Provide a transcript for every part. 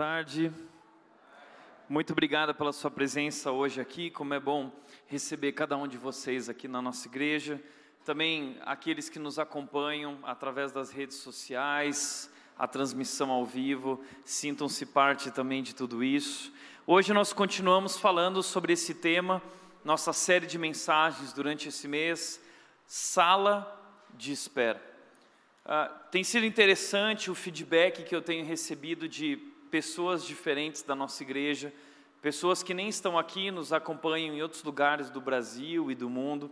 Tarde. Muito obrigado pela sua presença hoje aqui. Como é bom receber cada um de vocês aqui na nossa igreja. Também aqueles que nos acompanham através das redes sociais, a transmissão ao vivo, sintam-se parte também de tudo isso. Hoje nós continuamos falando sobre esse tema, nossa série de mensagens durante esse mês, Sala de Espera. Uh, tem sido interessante o feedback que eu tenho recebido de pessoas diferentes da nossa igreja, pessoas que nem estão aqui, nos acompanham em outros lugares do Brasil e do mundo,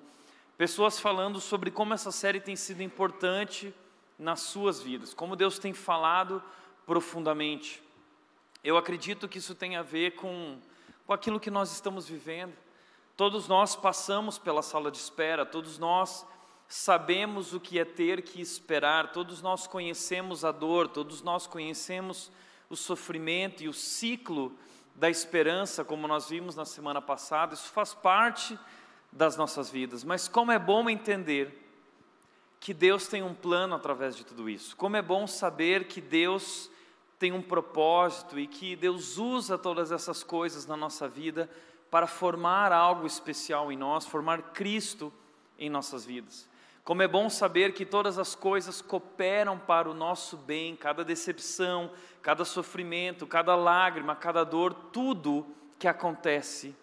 pessoas falando sobre como essa série tem sido importante nas suas vidas, como Deus tem falado profundamente. Eu acredito que isso tem a ver com, com aquilo que nós estamos vivendo. Todos nós passamos pela sala de espera, todos nós sabemos o que é ter que esperar, todos nós conhecemos a dor, todos nós conhecemos o sofrimento e o ciclo da esperança, como nós vimos na semana passada, isso faz parte das nossas vidas, mas como é bom entender que Deus tem um plano através de tudo isso, como é bom saber que Deus tem um propósito e que Deus usa todas essas coisas na nossa vida para formar algo especial em nós, formar Cristo em nossas vidas. Como é bom saber que todas as coisas cooperam para o nosso bem, cada decepção, cada sofrimento, cada lágrima, cada dor, tudo que acontece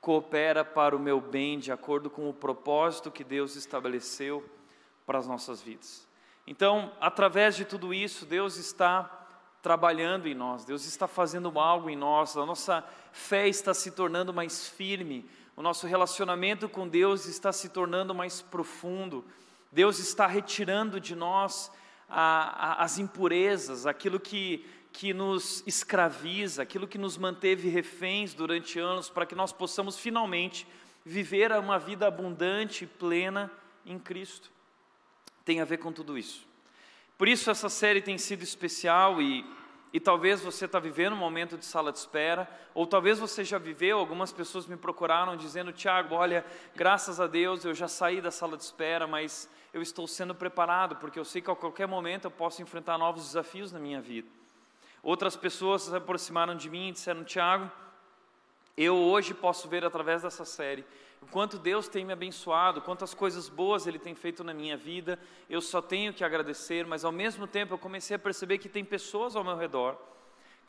coopera para o meu bem, de acordo com o propósito que Deus estabeleceu para as nossas vidas. Então, através de tudo isso, Deus está trabalhando em nós, Deus está fazendo algo em nós, a nossa fé está se tornando mais firme, o nosso relacionamento com Deus está se tornando mais profundo, Deus está retirando de nós a, a, as impurezas, aquilo que, que nos escraviza, aquilo que nos manteve reféns durante anos, para que nós possamos finalmente viver uma vida abundante e plena em Cristo. Tem a ver com tudo isso. Por isso essa série tem sido especial e e talvez você está vivendo um momento de sala de espera, ou talvez você já viveu, algumas pessoas me procuraram dizendo, Tiago, olha, graças a Deus eu já saí da sala de espera, mas eu estou sendo preparado, porque eu sei que a qualquer momento eu posso enfrentar novos desafios na minha vida. Outras pessoas se aproximaram de mim e disseram, Tiago, eu hoje posso ver através dessa série o quanto Deus tem me abençoado, quantas coisas boas Ele tem feito na minha vida, eu só tenho que agradecer, mas ao mesmo tempo eu comecei a perceber que tem pessoas ao meu redor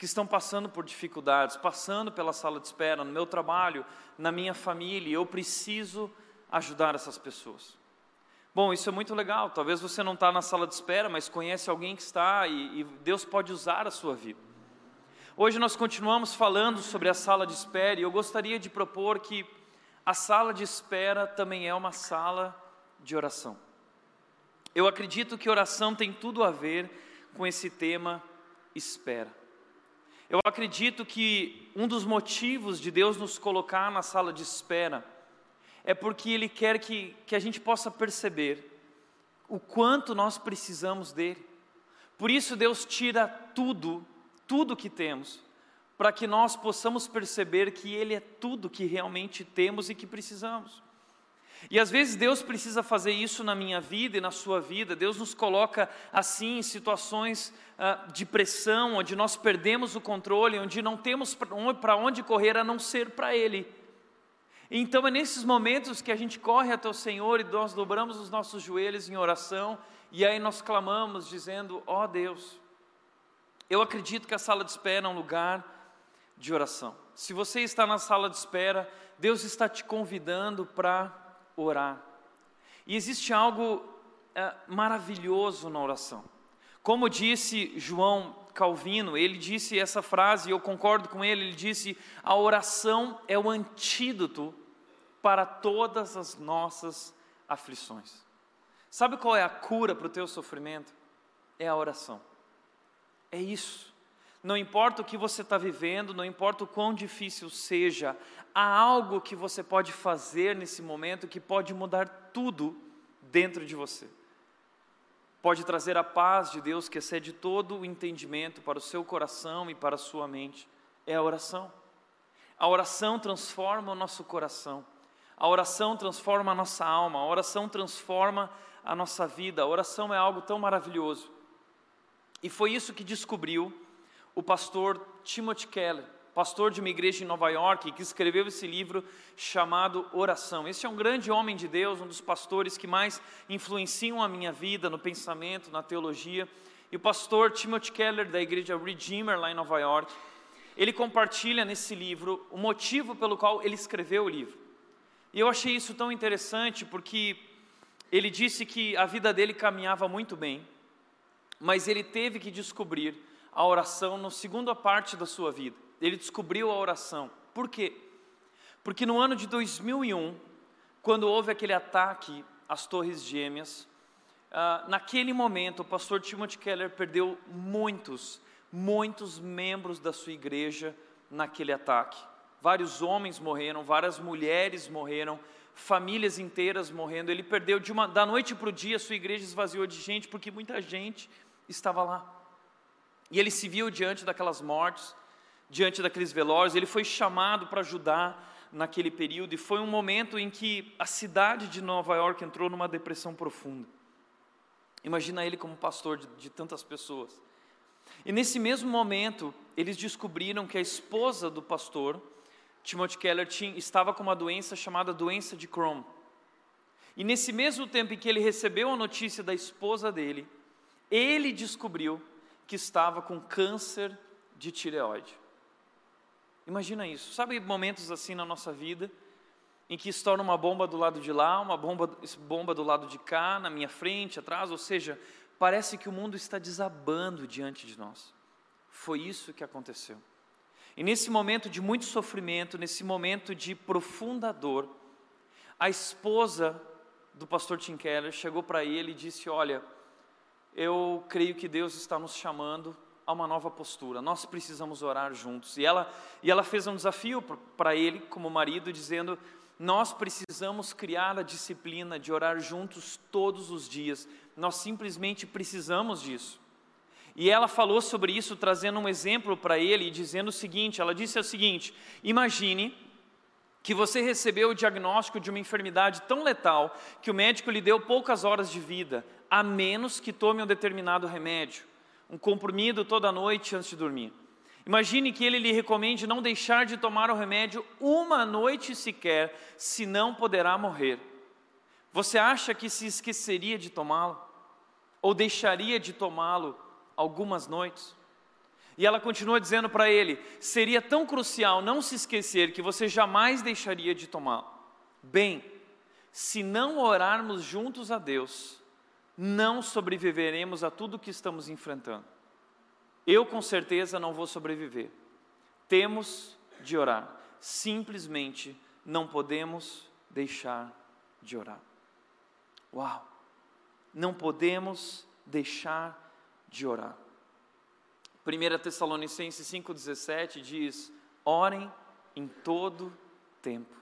que estão passando por dificuldades, passando pela sala de espera, no meu trabalho, na minha família, e eu preciso ajudar essas pessoas. Bom, isso é muito legal. Talvez você não está na sala de espera, mas conhece alguém que está e, e Deus pode usar a sua vida. Hoje nós continuamos falando sobre a sala de espera e eu gostaria de propor que a sala de espera também é uma sala de oração. Eu acredito que oração tem tudo a ver com esse tema espera. Eu acredito que um dos motivos de Deus nos colocar na sala de espera é porque Ele quer que, que a gente possa perceber o quanto nós precisamos dEle. Por isso, Deus tira tudo, tudo que temos, para que nós possamos perceber que Ele é tudo que realmente temos e que precisamos. E às vezes Deus precisa fazer isso na minha vida e na sua vida. Deus nos coloca assim em situações uh, de pressão, onde nós perdemos o controle, onde não temos para onde correr a não ser para Ele. Então é nesses momentos que a gente corre até o Senhor e nós dobramos os nossos joelhos em oração e aí nós clamamos dizendo: ó oh Deus, eu acredito que a sala de espera é um lugar de oração. Se você está na sala de espera, Deus está te convidando para orar. E existe algo é, maravilhoso na oração. Como disse João Calvino, ele disse essa frase, e eu concordo com ele, ele disse: a oração é o antídoto para todas as nossas aflições. Sabe qual é a cura para o teu sofrimento? É a oração. É isso. Não importa o que você está vivendo, não importa o quão difícil seja, há algo que você pode fazer nesse momento que pode mudar tudo dentro de você. Pode trazer a paz de Deus que excede todo o entendimento para o seu coração e para a sua mente. É a oração. A oração transforma o nosso coração. A oração transforma a nossa alma. A oração transforma a nossa vida. A oração é algo tão maravilhoso. E foi isso que descobriu o pastor Timothy Keller, pastor de uma igreja em Nova York, que escreveu esse livro chamado Oração. Esse é um grande homem de Deus, um dos pastores que mais influenciam a minha vida no pensamento, na teologia. E o pastor Timothy Keller, da igreja Redeemer, lá em Nova York, ele compartilha nesse livro o motivo pelo qual ele escreveu o livro. E eu achei isso tão interessante porque ele disse que a vida dele caminhava muito bem, mas ele teve que descobrir a oração na segunda parte da sua vida. Ele descobriu a oração. Por quê? Porque no ano de 2001, quando houve aquele ataque às Torres Gêmeas, uh, naquele momento o pastor Timothy Keller perdeu muitos, muitos membros da sua igreja naquele ataque. Vários homens morreram, várias mulheres morreram, famílias inteiras morrendo. Ele perdeu de uma, da noite para o dia, sua igreja esvaziou de gente, porque muita gente estava lá. E ele se viu diante daquelas mortes, diante daqueles velórios, ele foi chamado para ajudar naquele período, e foi um momento em que a cidade de Nova York entrou numa depressão profunda. Imagina ele como pastor de, de tantas pessoas. E nesse mesmo momento, eles descobriram que a esposa do pastor, Timothy Keller, tinha, estava com uma doença chamada doença de Crohn. E nesse mesmo tempo em que ele recebeu a notícia da esposa dele, ele descobriu que estava com câncer de tireoide. Imagina isso. Sabe momentos assim na nossa vida, em que estoura uma bomba do lado de lá, uma bomba, bomba do lado de cá, na minha frente, atrás, ou seja, parece que o mundo está desabando diante de nós. Foi isso que aconteceu. E nesse momento de muito sofrimento, nesse momento de profunda dor, a esposa do pastor Tim Keller chegou para ele e disse: Olha, eu creio que Deus está nos chamando a uma nova postura. Nós precisamos orar juntos. E ela, e ela fez um desafio para ele, como marido, dizendo: Nós precisamos criar a disciplina de orar juntos todos os dias. Nós simplesmente precisamos disso. E ela falou sobre isso, trazendo um exemplo para ele, e dizendo o seguinte: ela disse o seguinte: Imagine que você recebeu o diagnóstico de uma enfermidade tão letal que o médico lhe deu poucas horas de vida, a menos que tome um determinado remédio, um comprimido toda noite antes de dormir. Imagine que ele lhe recomende não deixar de tomar o remédio uma noite sequer, senão poderá morrer. Você acha que se esqueceria de tomá-lo? Ou deixaria de tomá-lo algumas noites? E ela continua dizendo para ele: seria tão crucial não se esquecer que você jamais deixaria de tomá-lo. Bem, se não orarmos juntos a Deus, não sobreviveremos a tudo que estamos enfrentando. Eu com certeza não vou sobreviver. Temos de orar. Simplesmente não podemos deixar de orar. Uau! Não podemos deixar de orar. 1 Tessalonicenses 5,17 diz: orem em todo tempo.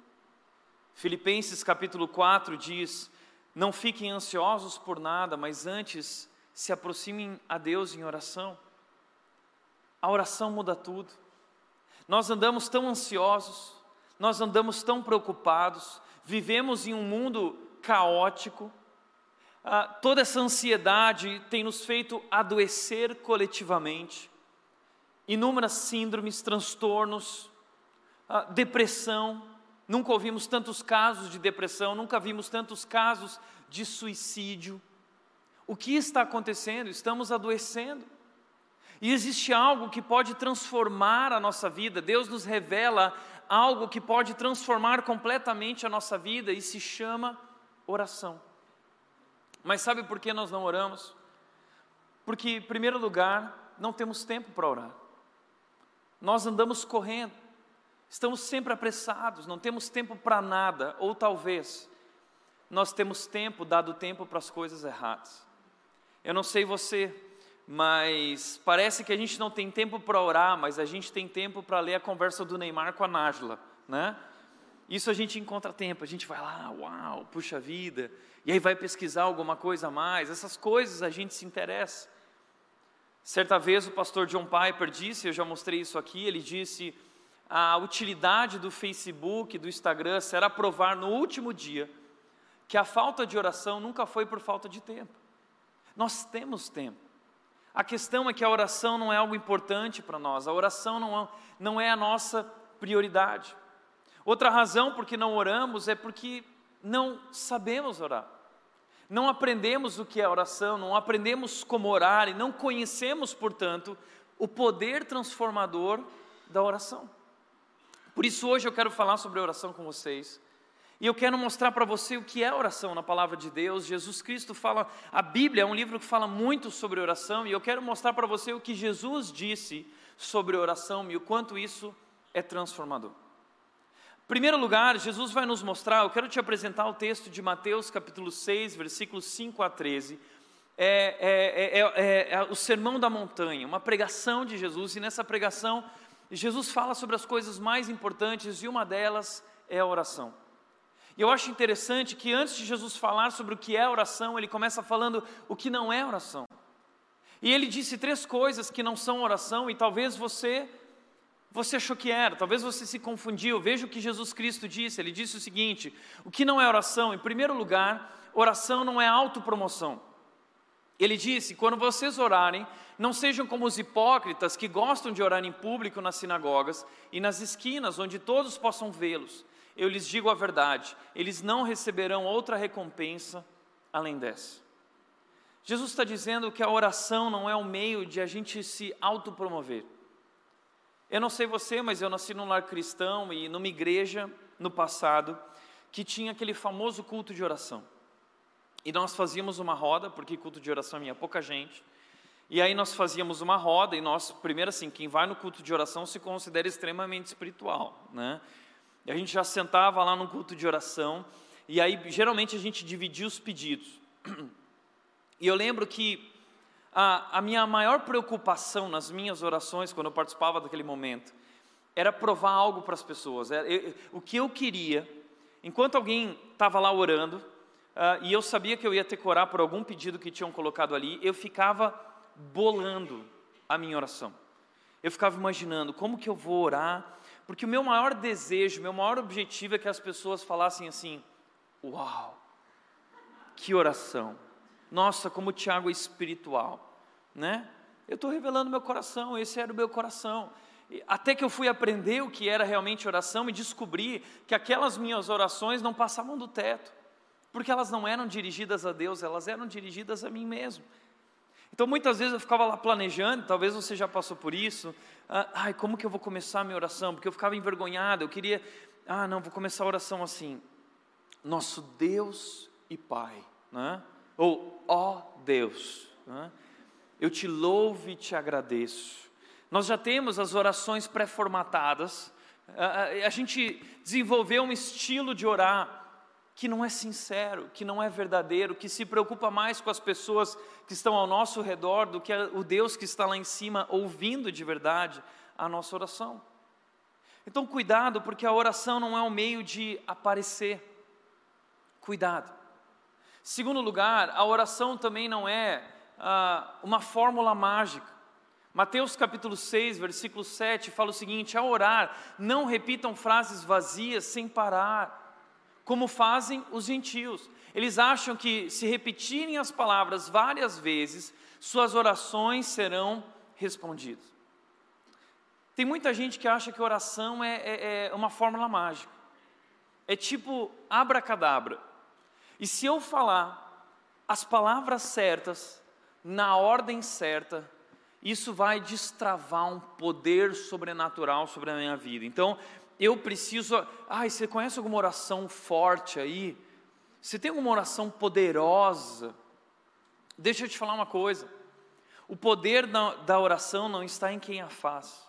Filipenses capítulo 4 diz: não fiquem ansiosos por nada, mas antes se aproximem a Deus em oração. A oração muda tudo. Nós andamos tão ansiosos, nós andamos tão preocupados, vivemos em um mundo caótico, ah, toda essa ansiedade tem nos feito adoecer coletivamente. Inúmeras síndromes, transtornos, ah, depressão, Nunca ouvimos tantos casos de depressão, nunca vimos tantos casos de suicídio. O que está acontecendo? Estamos adoecendo. E existe algo que pode transformar a nossa vida. Deus nos revela algo que pode transformar completamente a nossa vida e se chama oração. Mas sabe por que nós não oramos? Porque, em primeiro lugar, não temos tempo para orar. Nós andamos correndo. Estamos sempre apressados, não temos tempo para nada, ou talvez nós temos tempo, dado tempo para as coisas erradas. Eu não sei você, mas parece que a gente não tem tempo para orar, mas a gente tem tempo para ler a conversa do Neymar com a Nájila, né? Isso a gente encontra tempo, a gente vai lá, uau, puxa vida, e aí vai pesquisar alguma coisa a mais, essas coisas a gente se interessa. Certa vez o pastor John Piper disse, eu já mostrei isso aqui, ele disse: a utilidade do Facebook, do Instagram, será provar no último dia que a falta de oração nunca foi por falta de tempo. Nós temos tempo. A questão é que a oração não é algo importante para nós, a oração não é, não é a nossa prioridade. Outra razão por que não oramos é porque não sabemos orar. Não aprendemos o que é oração, não aprendemos como orar e não conhecemos, portanto, o poder transformador da oração. Por isso, hoje eu quero falar sobre oração com vocês. E eu quero mostrar para você o que é oração na palavra de Deus. Jesus Cristo fala, a Bíblia é um livro que fala muito sobre oração, e eu quero mostrar para você o que Jesus disse sobre oração e o quanto isso é transformador. Primeiro lugar, Jesus vai nos mostrar, eu quero te apresentar o texto de Mateus capítulo 6, versículos 5 a 13. É, é, é, é, o sermão da montanha, uma pregação de Jesus, e nessa pregação, Jesus fala sobre as coisas mais importantes, e uma delas é a oração. E eu acho interessante que antes de Jesus falar sobre o que é oração, ele começa falando o que não é oração. E ele disse três coisas que não são oração, e talvez você você achou que era, talvez você se confundiu. Veja o que Jesus Cristo disse. Ele disse o seguinte: o que não é oração? Em primeiro lugar, oração não é autopromoção. Ele disse: quando vocês orarem, não sejam como os hipócritas que gostam de orar em público nas sinagogas e nas esquinas, onde todos possam vê-los. Eu lhes digo a verdade: eles não receberão outra recompensa além dessa. Jesus está dizendo que a oração não é um meio de a gente se autopromover. Eu não sei você, mas eu nasci num lar cristão e numa igreja no passado que tinha aquele famoso culto de oração. E nós fazíamos uma roda, porque culto de oração tinha pouca gente. E aí nós fazíamos uma roda e nós, primeiro assim, quem vai no culto de oração se considera extremamente espiritual, né? E a gente já sentava lá no culto de oração e aí geralmente a gente dividia os pedidos. E eu lembro que a, a minha maior preocupação nas minhas orações, quando eu participava daquele momento, era provar algo para as pessoas. Era, eu, o que eu queria, enquanto alguém estava lá orando, uh, e eu sabia que eu ia ter que orar por algum pedido que tinham colocado ali, eu ficava bolando a minha oração. Eu ficava imaginando como que eu vou orar, porque o meu maior desejo, meu maior objetivo é que as pessoas falassem assim: Uau, que oração! Nossa, como o Tiago é espiritual, né? Eu estou revelando meu coração, esse era o meu coração. Até que eu fui aprender o que era realmente oração e descobri que aquelas minhas orações não passavam do teto, porque elas não eram dirigidas a Deus, elas eram dirigidas a mim mesmo. Então muitas vezes eu ficava lá planejando, talvez você já passou por isso. Ah, ai, como que eu vou começar a minha oração? Porque eu ficava envergonhado, eu queria, ah, não, vou começar a oração assim. Nosso Deus e Pai, né? Ou, ó Deus, né? Eu te louvo e te agradeço. Nós já temos as orações pré-formatadas, a, gente desenvolveu um estilo de orar que não é sincero, que não é verdadeiro, que se preocupa mais com as pessoas que estão ao nosso redor do que o Deus que está lá em cima ouvindo de verdade a nossa oração. Então, cuidado, porque a oração não é um meio de aparecer. Cuidado. Segundo lugar, a oração também não é ah, uma fórmula mágica. Mateus capítulo 6, versículo 7 fala o seguinte: ao orar, não repitam frases vazias sem parar, como fazem os gentios. Eles acham que se repetirem as palavras várias vezes, suas orações serão respondidas. Tem muita gente que acha que oração é, é, é uma fórmula mágica. É tipo abracadabra. E se eu falar as palavras certas, na ordem certa, isso vai destravar um poder sobrenatural sobre a minha vida. Então, eu preciso. Ai, você conhece alguma oração forte aí? Você tem alguma oração poderosa? Deixa eu te falar uma coisa. O poder da, da oração não está em quem a faz.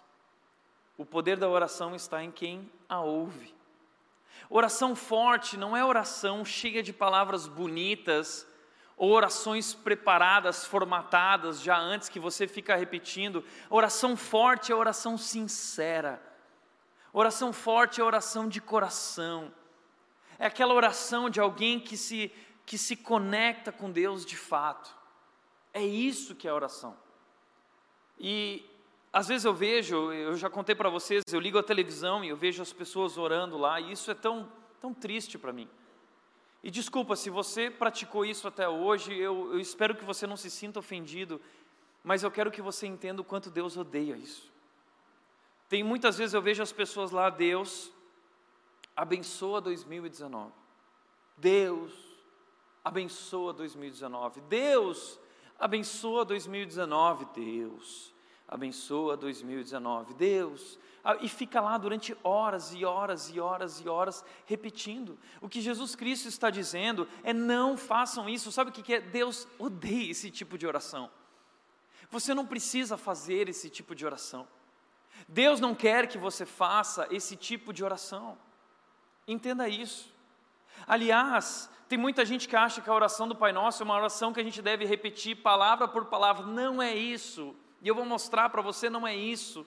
O poder da oração está em quem a ouve. Oração forte não é oração cheia de palavras bonitas orações preparadas, formatadas já antes que você fica repetindo. Oração forte é oração sincera. Oração forte é oração de coração. É aquela oração de alguém que se que se conecta com Deus de fato. É isso que é oração. E às vezes eu vejo, eu já contei para vocês, eu ligo a televisão e eu vejo as pessoas orando lá, e isso é tão, tão triste para mim. E desculpa, se você praticou isso até hoje, eu, eu espero que você não se sinta ofendido, Mas eu quero que você entenda o quanto Deus odeia isso. Tem muitas vezes eu vejo as pessoas lá, Deus abençoa 2019. Deus abençoa 2019. Deus abençoa 2019. Deus abençoa 2019. Deus e fica lá durante horas e horas e horas e horas repetindo. O que Jesus Cristo está dizendo é: não façam isso. Sabe o que é? Deus odeia esse tipo de oração. Você não precisa fazer esse tipo de oração. Deus não quer que você faça esse tipo de oração. Entenda isso. Aliás, tem muita gente que acha que a oração do Pai Nosso é uma oração que a gente deve repetir palavra por palavra. Não é isso. E eu vou mostrar para você, não é isso.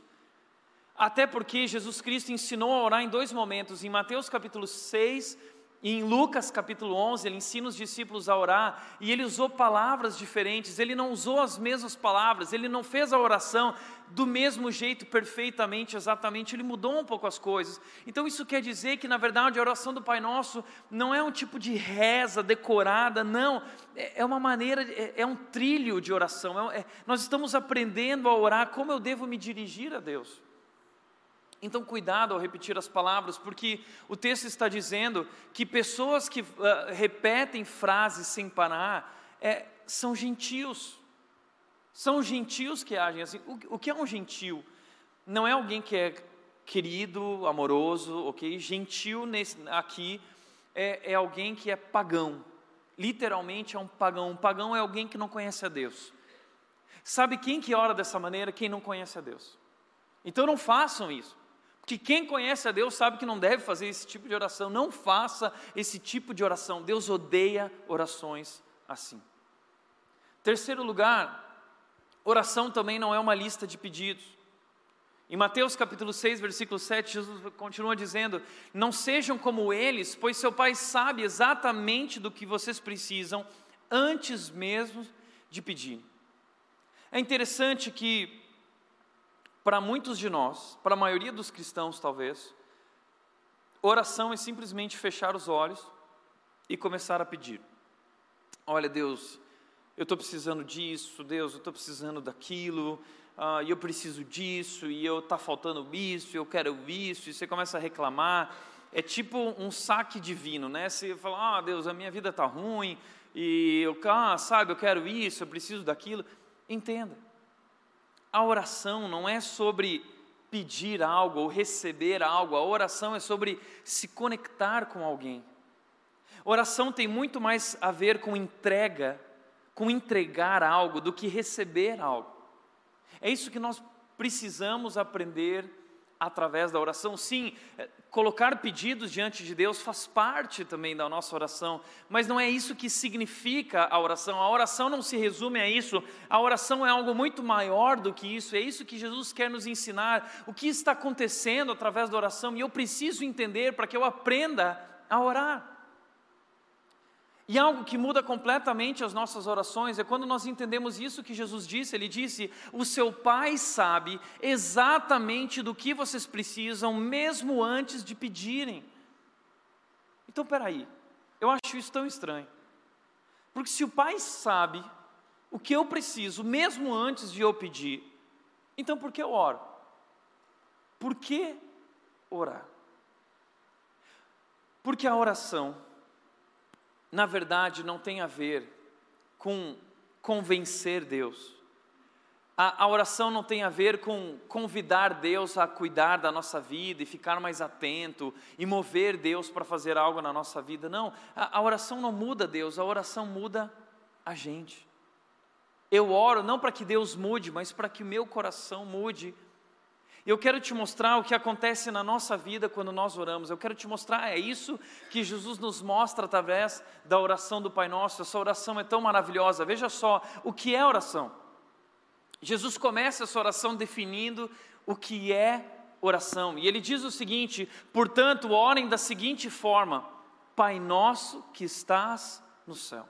Até porque Jesus Cristo ensinou a orar em dois momentos, em Mateus capítulo 6 e em Lucas capítulo 11, ele ensina os discípulos a orar e ele usou palavras diferentes, ele não usou as mesmas palavras, ele não fez a oração do mesmo jeito, perfeitamente, exatamente, ele mudou um pouco as coisas. Então isso quer dizer que, na verdade, a oração do Pai Nosso não é um tipo de reza decorada, não, é, é uma maneira, é, é um trilho de oração, é, é, nós estamos aprendendo a orar como eu devo me dirigir a Deus. Então, cuidado ao repetir as palavras, porque o texto está dizendo que pessoas que uh, repetem frases sem parar é, são gentios. São gentios que agem assim. O, o que é um gentio? Não é alguém que é querido, amoroso, ok? Gentil nesse, aqui é, é alguém que é pagão. Literalmente é um pagão. Um pagão é alguém que não conhece a Deus. Sabe quem que ora dessa maneira? Quem não conhece a Deus. Então não façam isso. Porque quem conhece a Deus sabe que não deve fazer esse tipo de oração. Não faça esse tipo de oração. Deus odeia orações assim. Terceiro lugar, oração também não é uma lista de pedidos. Em Mateus capítulo 6, versículo 7, Jesus continua dizendo: Não sejam como eles, pois seu Pai sabe exatamente do que vocês precisam antes mesmo de pedir. É interessante que para muitos de nós, para a maioria dos cristãos talvez, oração é simplesmente fechar os olhos e começar a pedir. Olha, Deus, eu estou precisando disso, Deus, eu estou precisando daquilo, uh, e eu preciso disso, e eu está faltando isso, eu quero isso, e você começa a reclamar. É tipo um saque divino, né? Você fala, ah, Deus, a minha vida está ruim, e eu, ah, sabe, eu quero isso, eu preciso daquilo. Entenda a oração não é sobre pedir algo ou receber algo, a oração é sobre se conectar com alguém. Oração tem muito mais a ver com entrega, com entregar algo, do que receber algo. É isso que nós precisamos aprender através da oração. Sim, colocar pedidos diante de Deus faz parte também da nossa oração, mas não é isso que significa a oração. A oração não se resume a isso. A oração é algo muito maior do que isso. É isso que Jesus quer nos ensinar. O que está acontecendo através da oração e eu preciso entender para que eu aprenda a orar. E algo que muda completamente as nossas orações é quando nós entendemos isso que Jesus disse. Ele disse: O seu Pai sabe exatamente do que vocês precisam, mesmo antes de pedirem. Então, peraí, eu acho isso tão estranho. Porque se o Pai sabe o que eu preciso, mesmo antes de eu pedir, então por que eu oro? Por que orar? Porque a oração na verdade, não tem a ver com convencer Deus. A, a, oração não tem a ver com convidar Deus a cuidar da nossa vida e ficar mais atento e mover Deus para fazer algo na nossa vida. Não, a, a oração não muda Deus, a oração muda a gente. Eu oro não para que Deus mude, mas para que o meu coração mude eu quero te mostrar o que acontece na nossa vida quando nós oramos. Eu quero te mostrar, é isso que Jesus nos mostra através da oração do Pai Nosso. Essa oração é tão maravilhosa. Veja só, o que é oração? Jesus começa essa oração definindo o que é oração. E ele diz o seguinte: portanto, orem da seguinte forma: Pai Nosso que estás no céu.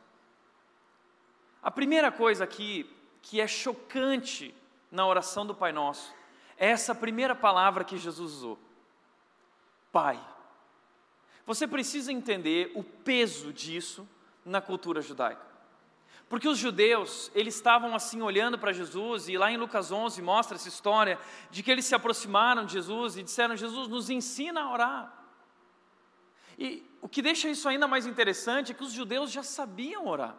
A primeira coisa aqui que é chocante na oração do Pai Nosso essa primeira palavra que Jesus usou. Pai. Você precisa entender o peso disso na cultura judaica. Porque os judeus, eles estavam assim olhando para Jesus, e lá em Lucas 11 mostra essa história de que eles se aproximaram de Jesus e disseram: Jesus, nos ensina a orar. E o que deixa isso ainda mais interessante é que os judeus já sabiam orar.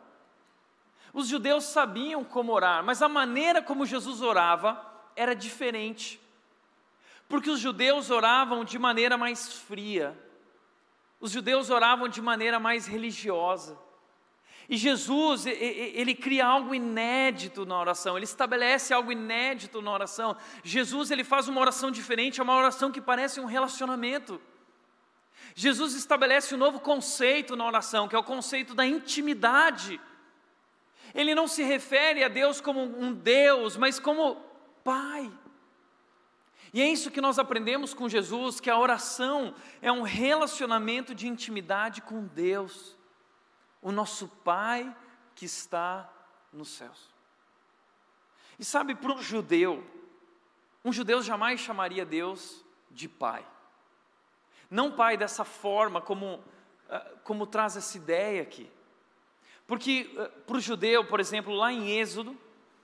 Os judeus sabiam como orar, mas a maneira como Jesus orava era diferente. Porque os judeus oravam de maneira mais fria, os judeus oravam de maneira mais religiosa. E Jesus, ele cria algo inédito na oração, ele estabelece algo inédito na oração. Jesus, ele faz uma oração diferente, é uma oração que parece um relacionamento. Jesus estabelece um novo conceito na oração, que é o conceito da intimidade. Ele não se refere a Deus como um Deus, mas como Pai. E é isso que nós aprendemos com Jesus, que a oração é um relacionamento de intimidade com Deus o nosso Pai que está nos céus. E sabe, para um judeu, um judeu jamais chamaria Deus de Pai. Não Pai dessa forma, como, ah, como traz essa ideia aqui. Porque ah, para o judeu, por exemplo, lá em Êxodo,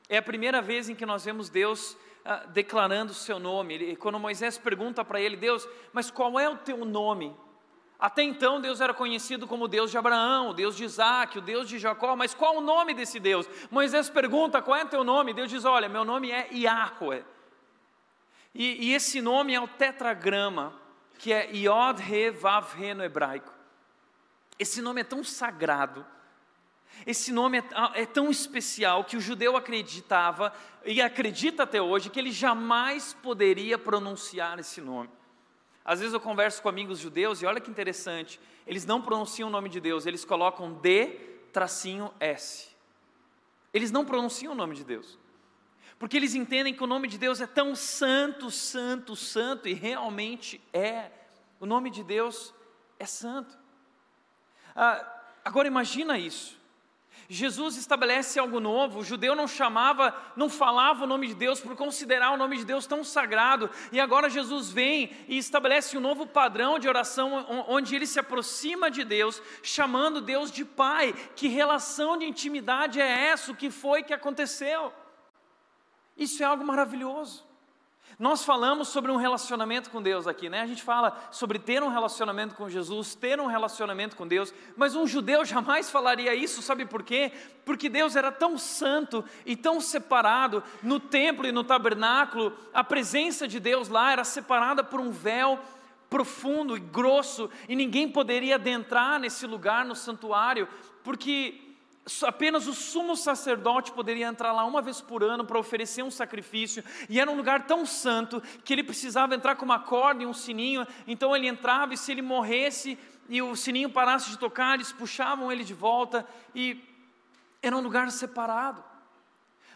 é a primeira vez em que nós vemos Deus uh, declarando o seu nome. Ele, quando Moisés pergunta para ele, Deus, mas qual é o teu nome? Até então Deus era conhecido como Deus de Abraão, o Deus de Isaac, o Deus de Jacó, mas qual o nome desse Deus? Moisés pergunta: qual é o teu nome? Deus diz: olha, meu nome é Yahweh. E, e esse nome é o tetragrama, que é Yod He Vav He no hebraico. Esse nome é tão sagrado, esse nome é, é tão especial que o judeu acreditava, e acredita até hoje, que ele jamais poderia pronunciar esse nome. Às vezes eu converso com amigos judeus e olha que interessante, eles não pronunciam o nome de Deus, eles colocam D tracinho S. Eles não pronunciam o nome de Deus. Porque eles entendem que o nome de Deus é tão santo, santo, santo, e realmente é. O nome de Deus é santo. Ah, agora imagina isso. Jesus estabelece algo novo. O judeu não chamava, não falava o nome de Deus por considerar o nome de Deus tão sagrado. E agora Jesus vem e estabelece um novo padrão de oração onde ele se aproxima de Deus, chamando Deus de Pai. Que relação de intimidade é essa? O que foi que aconteceu? Isso é algo maravilhoso. Nós falamos sobre um relacionamento com Deus aqui, né? A gente fala sobre ter um relacionamento com Jesus, ter um relacionamento com Deus, mas um judeu jamais falaria isso, sabe por quê? Porque Deus era tão santo e tão separado, no templo e no tabernáculo, a presença de Deus lá era separada por um véu profundo e grosso, e ninguém poderia adentrar nesse lugar, no santuário, porque apenas o sumo sacerdote poderia entrar lá uma vez por ano para oferecer um sacrifício, e era um lugar tão santo que ele precisava entrar com uma corda e um sininho, então ele entrava e se ele morresse e o sininho parasse de tocar, eles puxavam ele de volta, e era um lugar separado.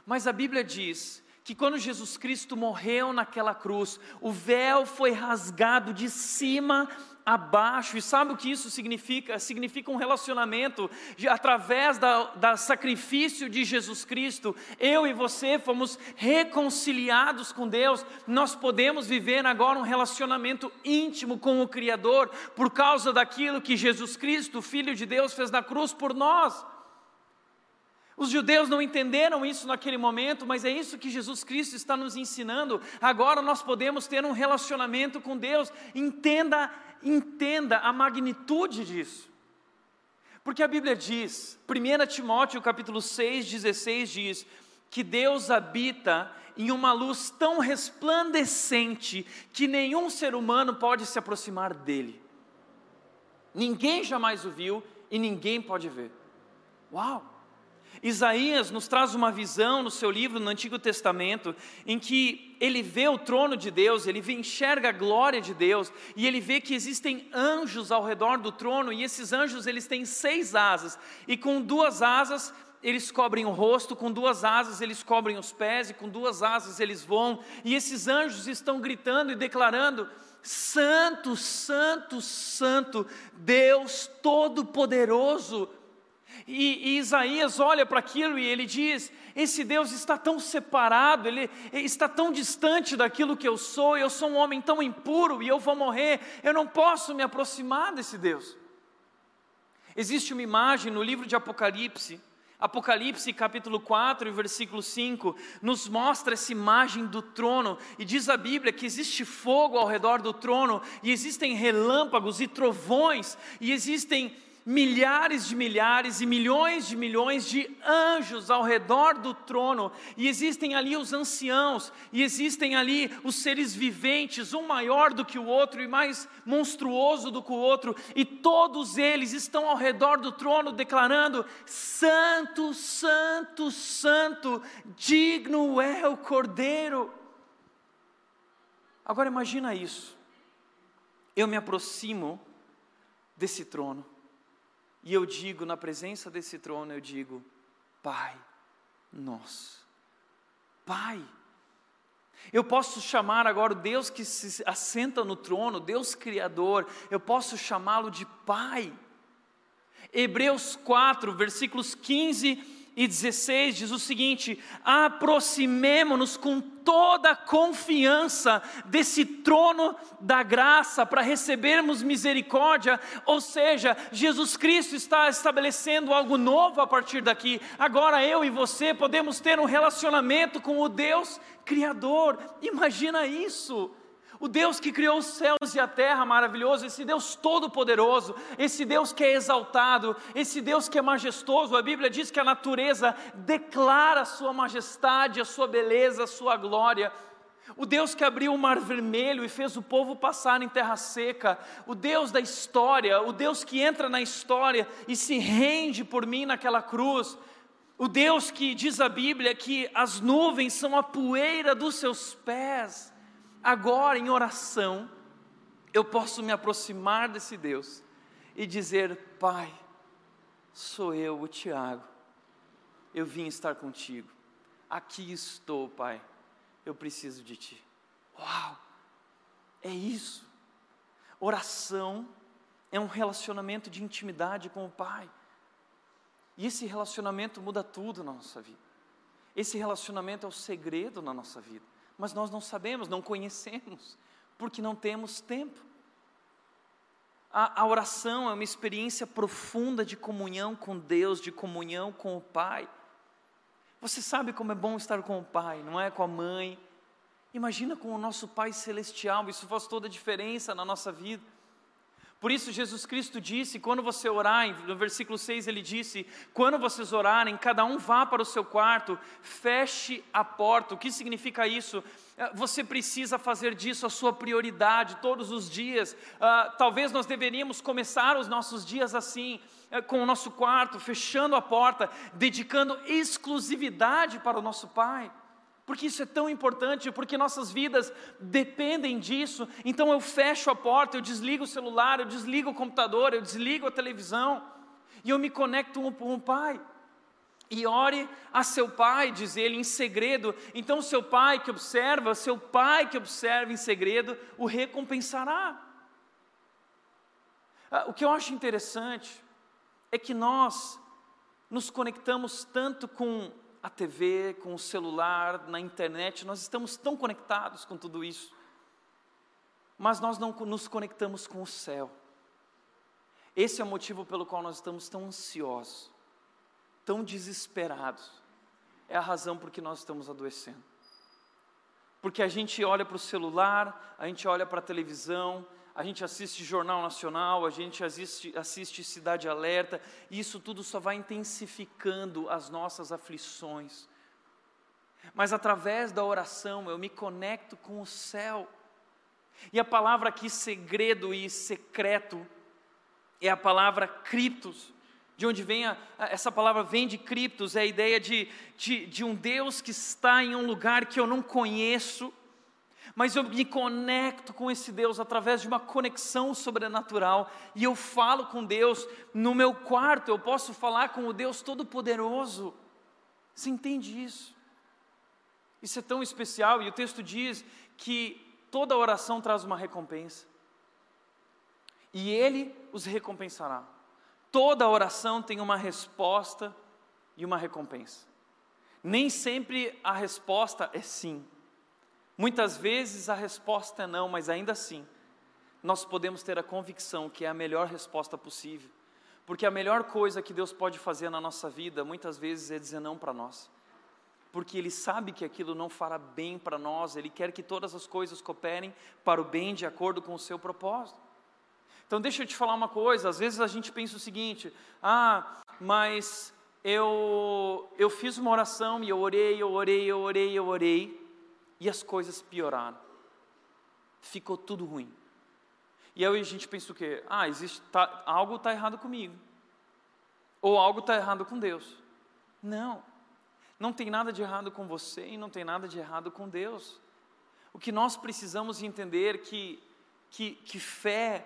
Mas a Bíblia diz que quando Jesus Cristo morreu naquela cruz, o véu foi rasgado de cima abaixo. E sabe o que isso significa? Significa um relacionamento de, através da, da sacrifício de Jesus Cristo. Eu e você fomos reconciliados com Deus. Nós podemos viver agora um relacionamento íntimo com o Criador por causa daquilo que Jesus Cristo, Filho de Deus, fez na cruz por nós. Os judeus não entenderam isso naquele momento, mas é isso que Jesus Cristo está nos ensinando. Agora nós podemos ter um relacionamento com Deus. Entenda entenda a magnitude disso. Porque a Bíblia diz, 1 Timóteo capítulo 6, 16 diz, que Deus habita em uma luz tão resplandecente que nenhum ser humano pode se aproximar dele. Ninguém jamais o viu e ninguém pode ver. Uau! Isaías nos traz uma visão no seu livro no Antigo Testamento, em que ele vê o trono de Deus, ele enxerga a glória de Deus, e ele vê que existem anjos ao redor do trono, e esses anjos eles têm seis asas, e com duas asas eles cobrem o rosto, com duas asas eles cobrem os pés, e com duas asas eles voam, e esses anjos estão gritando e declarando: Santo, Santo, Santo, Deus Todo-Poderoso e, e, Isaías olha para aquilo e ele diz: Esse Deus está tão separado, ele está tão distante daquilo que eu sou, eu sou um homem tão impuro e eu vou morrer, eu não posso me aproximar desse Deus. Existe uma imagem no livro de Apocalipse, Apocalipse capítulo 4, versículo 5, nos mostra essa imagem do trono, e diz a Bíblia que existe fogo ao redor do trono, e existem relâmpagos e trovões, e existem milhares de milhares e milhões de milhões de anjos ao redor do trono, e existem ali os anciãos, e existem ali os seres viventes, um maior do que o outro e mais monstruoso do que o outro, e todos eles estão ao redor do trono declarando: Santo, Santo, Santo, digno é o Cordeiro. Agora imagina isso. Eu me aproximo desse trono e eu digo, na presença desse trono, eu digo: Pai nosso. Pai. Eu posso chamar agora o Deus que se assenta no trono, Deus Criador, eu posso chamá-lo de Pai. Hebreus 4, versículos 15 e 16 diz o seguinte: aproximemo-nos com toda confiança desse trono da graça para recebermos misericórdia, ou seja, Jesus Cristo está estabelecendo algo novo a partir daqui. Agora eu e você podemos ter um relacionamento com o Deus Criador, imagina isso o Deus que criou os céus e a terra maravilhoso, esse Deus todo-poderoso, esse Deus que é exaltado, esse Deus que é majestoso. A Bíblia diz que a natureza declara a sua majestade, a sua beleza, a sua glória. O Deus que abriu o mar vermelho e fez o povo passar em terra seca, o Deus da história, o Deus que entra na história e se rende por mim naquela cruz, o Deus que diz a Bíblia que as nuvens são a poeira dos seus pés agora em oração, eu posso me aproximar desse Deus e dizer: Pai, sou eu, o Tiago, eu vim estar contigo, aqui estou, Pai, eu preciso de Ti. Uau! É isso. Oração é um relacionamento de intimidade com o Pai. E esse relacionamento muda tudo na nossa vida. Esse relacionamento é o segredo na nossa vida mas nós não sabemos, não conhecemos, porque não temos tempo. A, a, oração é uma experiência profunda de comunhão com Deus, de comunhão com o Pai. Você sabe como é bom estar com o Pai, não é? Com a mãe. Imagina com o nosso Pai Celestial, isso faz toda a diferença na nossa vida. Por isso, Jesus Cristo disse: quando você orar, no versículo 6 ele disse: quando vocês orarem, cada um vá para o seu quarto, feche a porta. O que significa isso? É, você precisa fazer disso a sua prioridade todos os dias. Uh, talvez nós deveríamos começar os nossos dias assim, uh, com o nosso quarto, fechando a porta, dedicando exclusividade para o nosso Pai porque isso é tão importante, porque nossas vidas dependem disso. Então eu fecho a porta, eu desligo o celular, eu desligo o computador, eu desligo a televisão e eu me conecto com o Pai. E ore a seu pai, diz ele, em segredo. Então, seu pai que observa, seu pai que observa em segredo, o recompensará. Ah, o que eu acho interessante é que nós nos conectamos tanto com a TV, com o celular, na internet, nós estamos tão conectados com tudo isso, mas nós não nos conectamos com o céu. Esse é o motivo pelo qual nós estamos tão ansiosos, tão desesperados. É a razão por que nós estamos adoecendo. Porque a gente olha para o celular, a gente olha para a televisão, a gente assiste Jornal Nacional, a gente assiste, assiste Cidade Alerta, e isso tudo só vai intensificando as nossas aflições. Mas através da oração eu me conecto com o céu. E a palavra aqui, segredo e secreto, é a palavra criptos, de onde vem a, essa palavra vem de criptos, é a ideia de, de, de um Deus que está em um lugar que eu não conheço, mas eu me conecto com esse Deus através de uma conexão sobrenatural e eu falo com Deus no meu quarto, eu posso falar com o Deus Todo-Poderoso. Você entende isso? Isso é tão especial e o texto diz que toda oração traz uma recompensa e Ele os recompensará. Toda oração tem uma resposta e uma recompensa. Nem sempre a resposta é sim. Muitas vezes a resposta é não, mas ainda assim, nós podemos ter a convicção que é a melhor resposta possível, Porque a melhor coisa que Deus pode fazer na nossa vida, muitas vezes, é dizer não para nós. Porque Ele sabe que aquilo não fará bem para nós, Ele quer que todas as coisas cooperem para o bem de acordo com o seu propósito. Então, deixa eu te falar uma coisa: às vezes a gente pensa o seguinte, ah, mas eu, eu fiz uma oração e eu orei, eu orei, eu orei, eu orei, e as coisas pioraram. Ficou tudo ruim. E aí a gente pensa o quê? Ah, existe, tá, algo está errado comigo. Ou algo está errado com Deus. Não. Não tem nada de errado com você e não tem nada de errado com Deus. O que nós precisamos entender que, que, que fé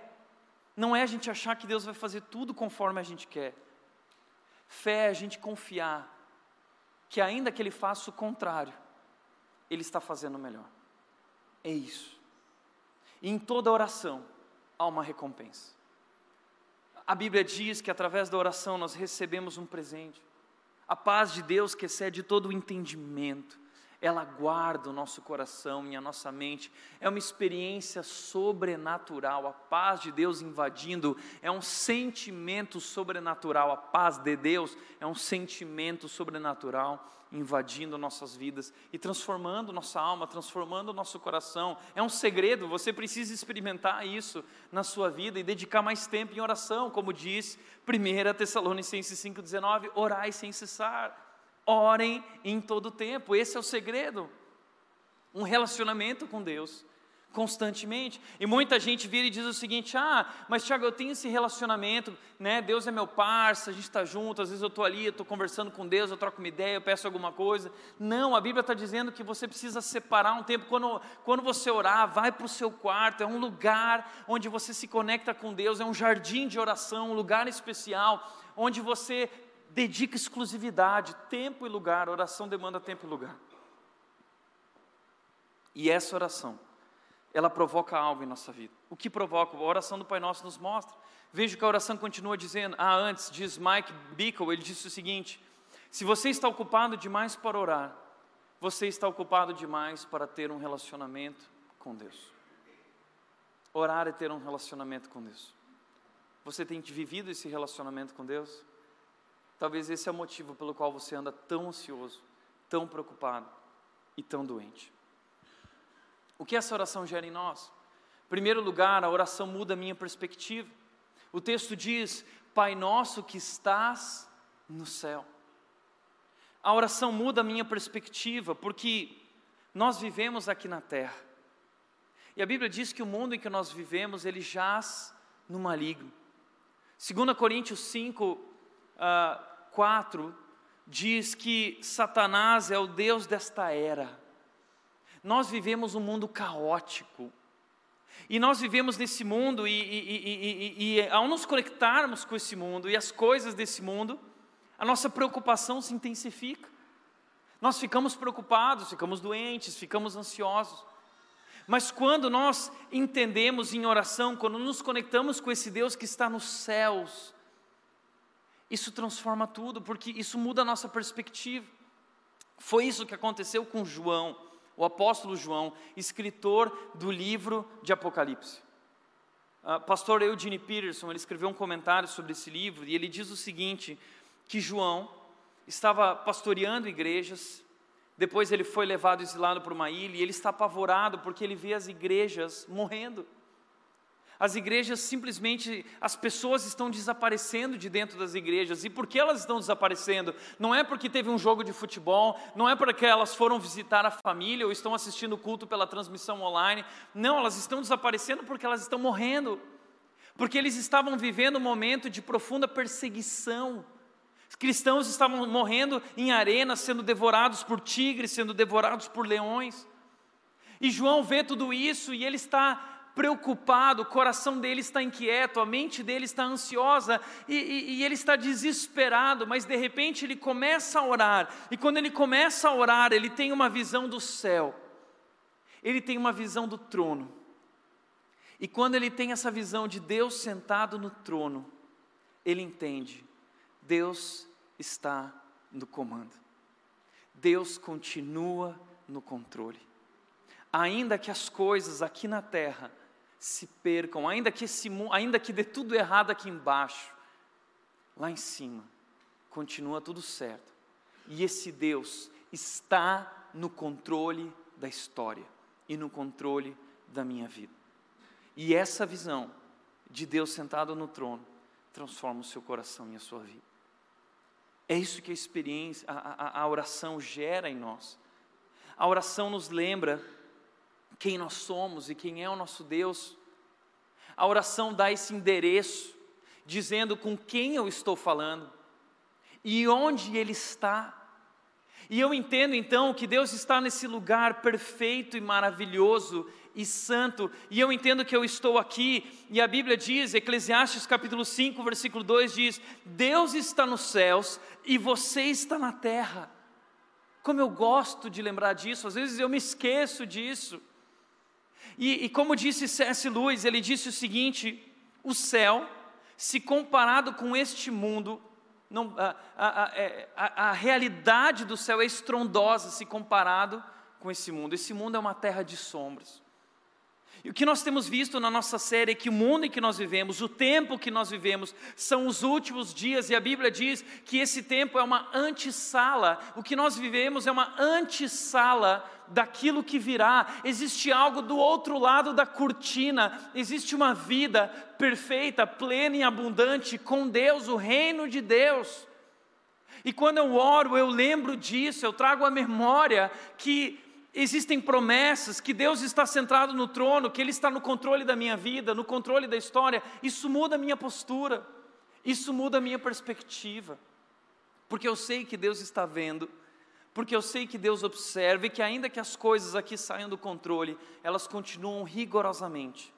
não é a gente achar que Deus vai fazer tudo conforme a gente quer. Fé é a gente confiar que ainda que Ele faça o contrário, Ele está fazendo melhor. É isso. E em toda oração, há uma recompensa. A Bíblia diz que através da oração nós recebemos um presente. A paz de Deus que excede todo o entendimento, ela guarda o nosso coração e a nossa mente. É uma experiência sobrenatural. A paz de Deus invadindo é um sentimento sobrenatural. A paz de Deus é um sentimento sobrenatural invadindo nossas vidas e transformando nossa alma, transformando nosso coração. É um segredo, você precisa experimentar isso na sua vida e dedicar mais tempo em oração, como diz 1 Tessalonicenses 5,19: orai sem cessar, orem em todo tempo, esse é o segredo. Um relacionamento com Deus constantemente. E muita gente vira e diz o seguinte: ah, mas Tiago, eu tenho esse relacionamento, né? Deus é meu parceiro, a gente está junto, às vezes eu estou ali, eu estou conversando com Deus, eu troco uma ideia, eu peço alguma coisa. Não, a Bíblia está dizendo que você precisa separar um tempo. Quando, quando você orar, vai para o seu quarto, é um lugar onde você se conecta com Deus, é um jardim de oração, um lugar especial, onde você dedica exclusividade, tempo e lugar. Oração demanda tempo e lugar. E essa oração ela provoca algo em nossa vida. O que provoca? A oração do Pai Nosso nos mostra. Veja que a oração continua dizendo, ah, antes, diz Mike Bickle, ele disse o seguinte: se você está ocupado demais para orar, você está ocupado demais para ter um relacionamento com Deus. Orar é ter um relacionamento com Deus. Você tem vivido esse relacionamento com Deus? Talvez esse é o motivo pelo qual você anda tão ansioso, tão preocupado e tão doente. O que essa oração gera em nós? Em primeiro lugar, a oração muda a minha perspectiva. O texto diz: Pai nosso que estás no céu. A oração muda a minha perspectiva, porque nós vivemos aqui na terra. E a Bíblia diz que o mundo em que nós vivemos, ele jaz no maligno. 2 Coríntios 5, uh, 4, diz que Satanás é o Deus desta era nós vivemos um mundo caótico. E nós vivemos nesse mundo, e, e, e, e, ao nos conectarmos com esse mundo e as coisas desse mundo, a nossa preocupação se intensifica. Nós ficamos preocupados, ficamos doentes, ficamos ansiosos. Mas quando nós entendemos em oração, quando nos conectamos com esse Deus que está nos céus, isso transforma tudo, porque isso muda a nossa perspectiva. Foi isso que aconteceu com João o apóstolo João, escritor do livro de Apocalipse. Uh, pastor Eugene Peterson, ele escreveu um comentário sobre esse livro e ele diz o seguinte, que João estava pastoreando igrejas, depois ele foi levado exilado para uma ilha e ele está apavorado porque ele vê as igrejas morrendo. As igrejas simplesmente, as pessoas estão desaparecendo de dentro das igrejas. E por que elas estão desaparecendo? Não é porque teve um jogo de futebol, não é porque elas foram visitar a família ou estão assistindo o culto pela transmissão online. Não, elas estão desaparecendo porque elas estão morrendo. Porque eles estavam vivendo um momento de profunda perseguição. Os cristãos estavam morrendo em arenas, sendo devorados por tigres, sendo devorados por leões. E João vê tudo isso e ele está preocupado, o coração dele está inquieto, a mente dele está ansiosa e, e, e, ele está desesperado, mas de repente ele começa a orar, e quando ele começa a orar, ele tem uma visão do céu, ele tem uma visão do trono, e quando ele tem essa visão de Deus sentado no trono, ele entende: Deus está no comando, Deus continua no controle. Ainda que as coisas aqui na terra se percam, ainda que, esse, ainda que dê tudo errado aqui embaixo, lá em cima, continua tudo certo. E esse Deus está no controle da história e no controle da minha vida. E essa visão de Deus sentado no trono transforma o seu coração e a sua vida. É isso que a experiência, a, a, a oração gera em nós. A oração nos lembra quem nós somos e quem é o nosso Deus. A oração dá esse endereço, dizendo com quem eu estou falando e onde Ele está. E eu entendo então que Deus está nesse lugar perfeito e maravilhoso e santo, e eu entendo que eu estou aqui, e a Bíblia diz, Eclesiastes capítulo 5, versículo 2 diz: Deus está nos céus e você está na terra. Como eu gosto de lembrar disso, às vezes eu me esqueço disso. E, e como disse C.S. Lewis, ele disse o seguinte: o céu, se comparado com este mundo, não, a, a, a, é, a, realidade do céu é estrondosa se comparado com esse mundo. Esse mundo é uma terra de sombras. E o que nós temos visto na nossa série é que o mundo em que nós vivemos, o tempo que nós vivemos, são os últimos dias, e a Bíblia diz que esse tempo é uma antessala. O que nós vivemos é uma antessala daquilo que virá. Existe algo do outro lado da cortina, existe uma vida perfeita, plena e abundante com Deus, o reino de Deus. E quando eu oro, eu lembro disso, eu trago a memória que existem promessas, que Deus está centrado no trono, que Ele está no controle da minha vida, no controle da história, isso muda a minha postura, isso muda a minha perspectiva, porque eu sei que Deus está vendo, porque eu sei que Deus observa e que, ainda que as coisas aqui saiam do controle, elas continuam rigorosamente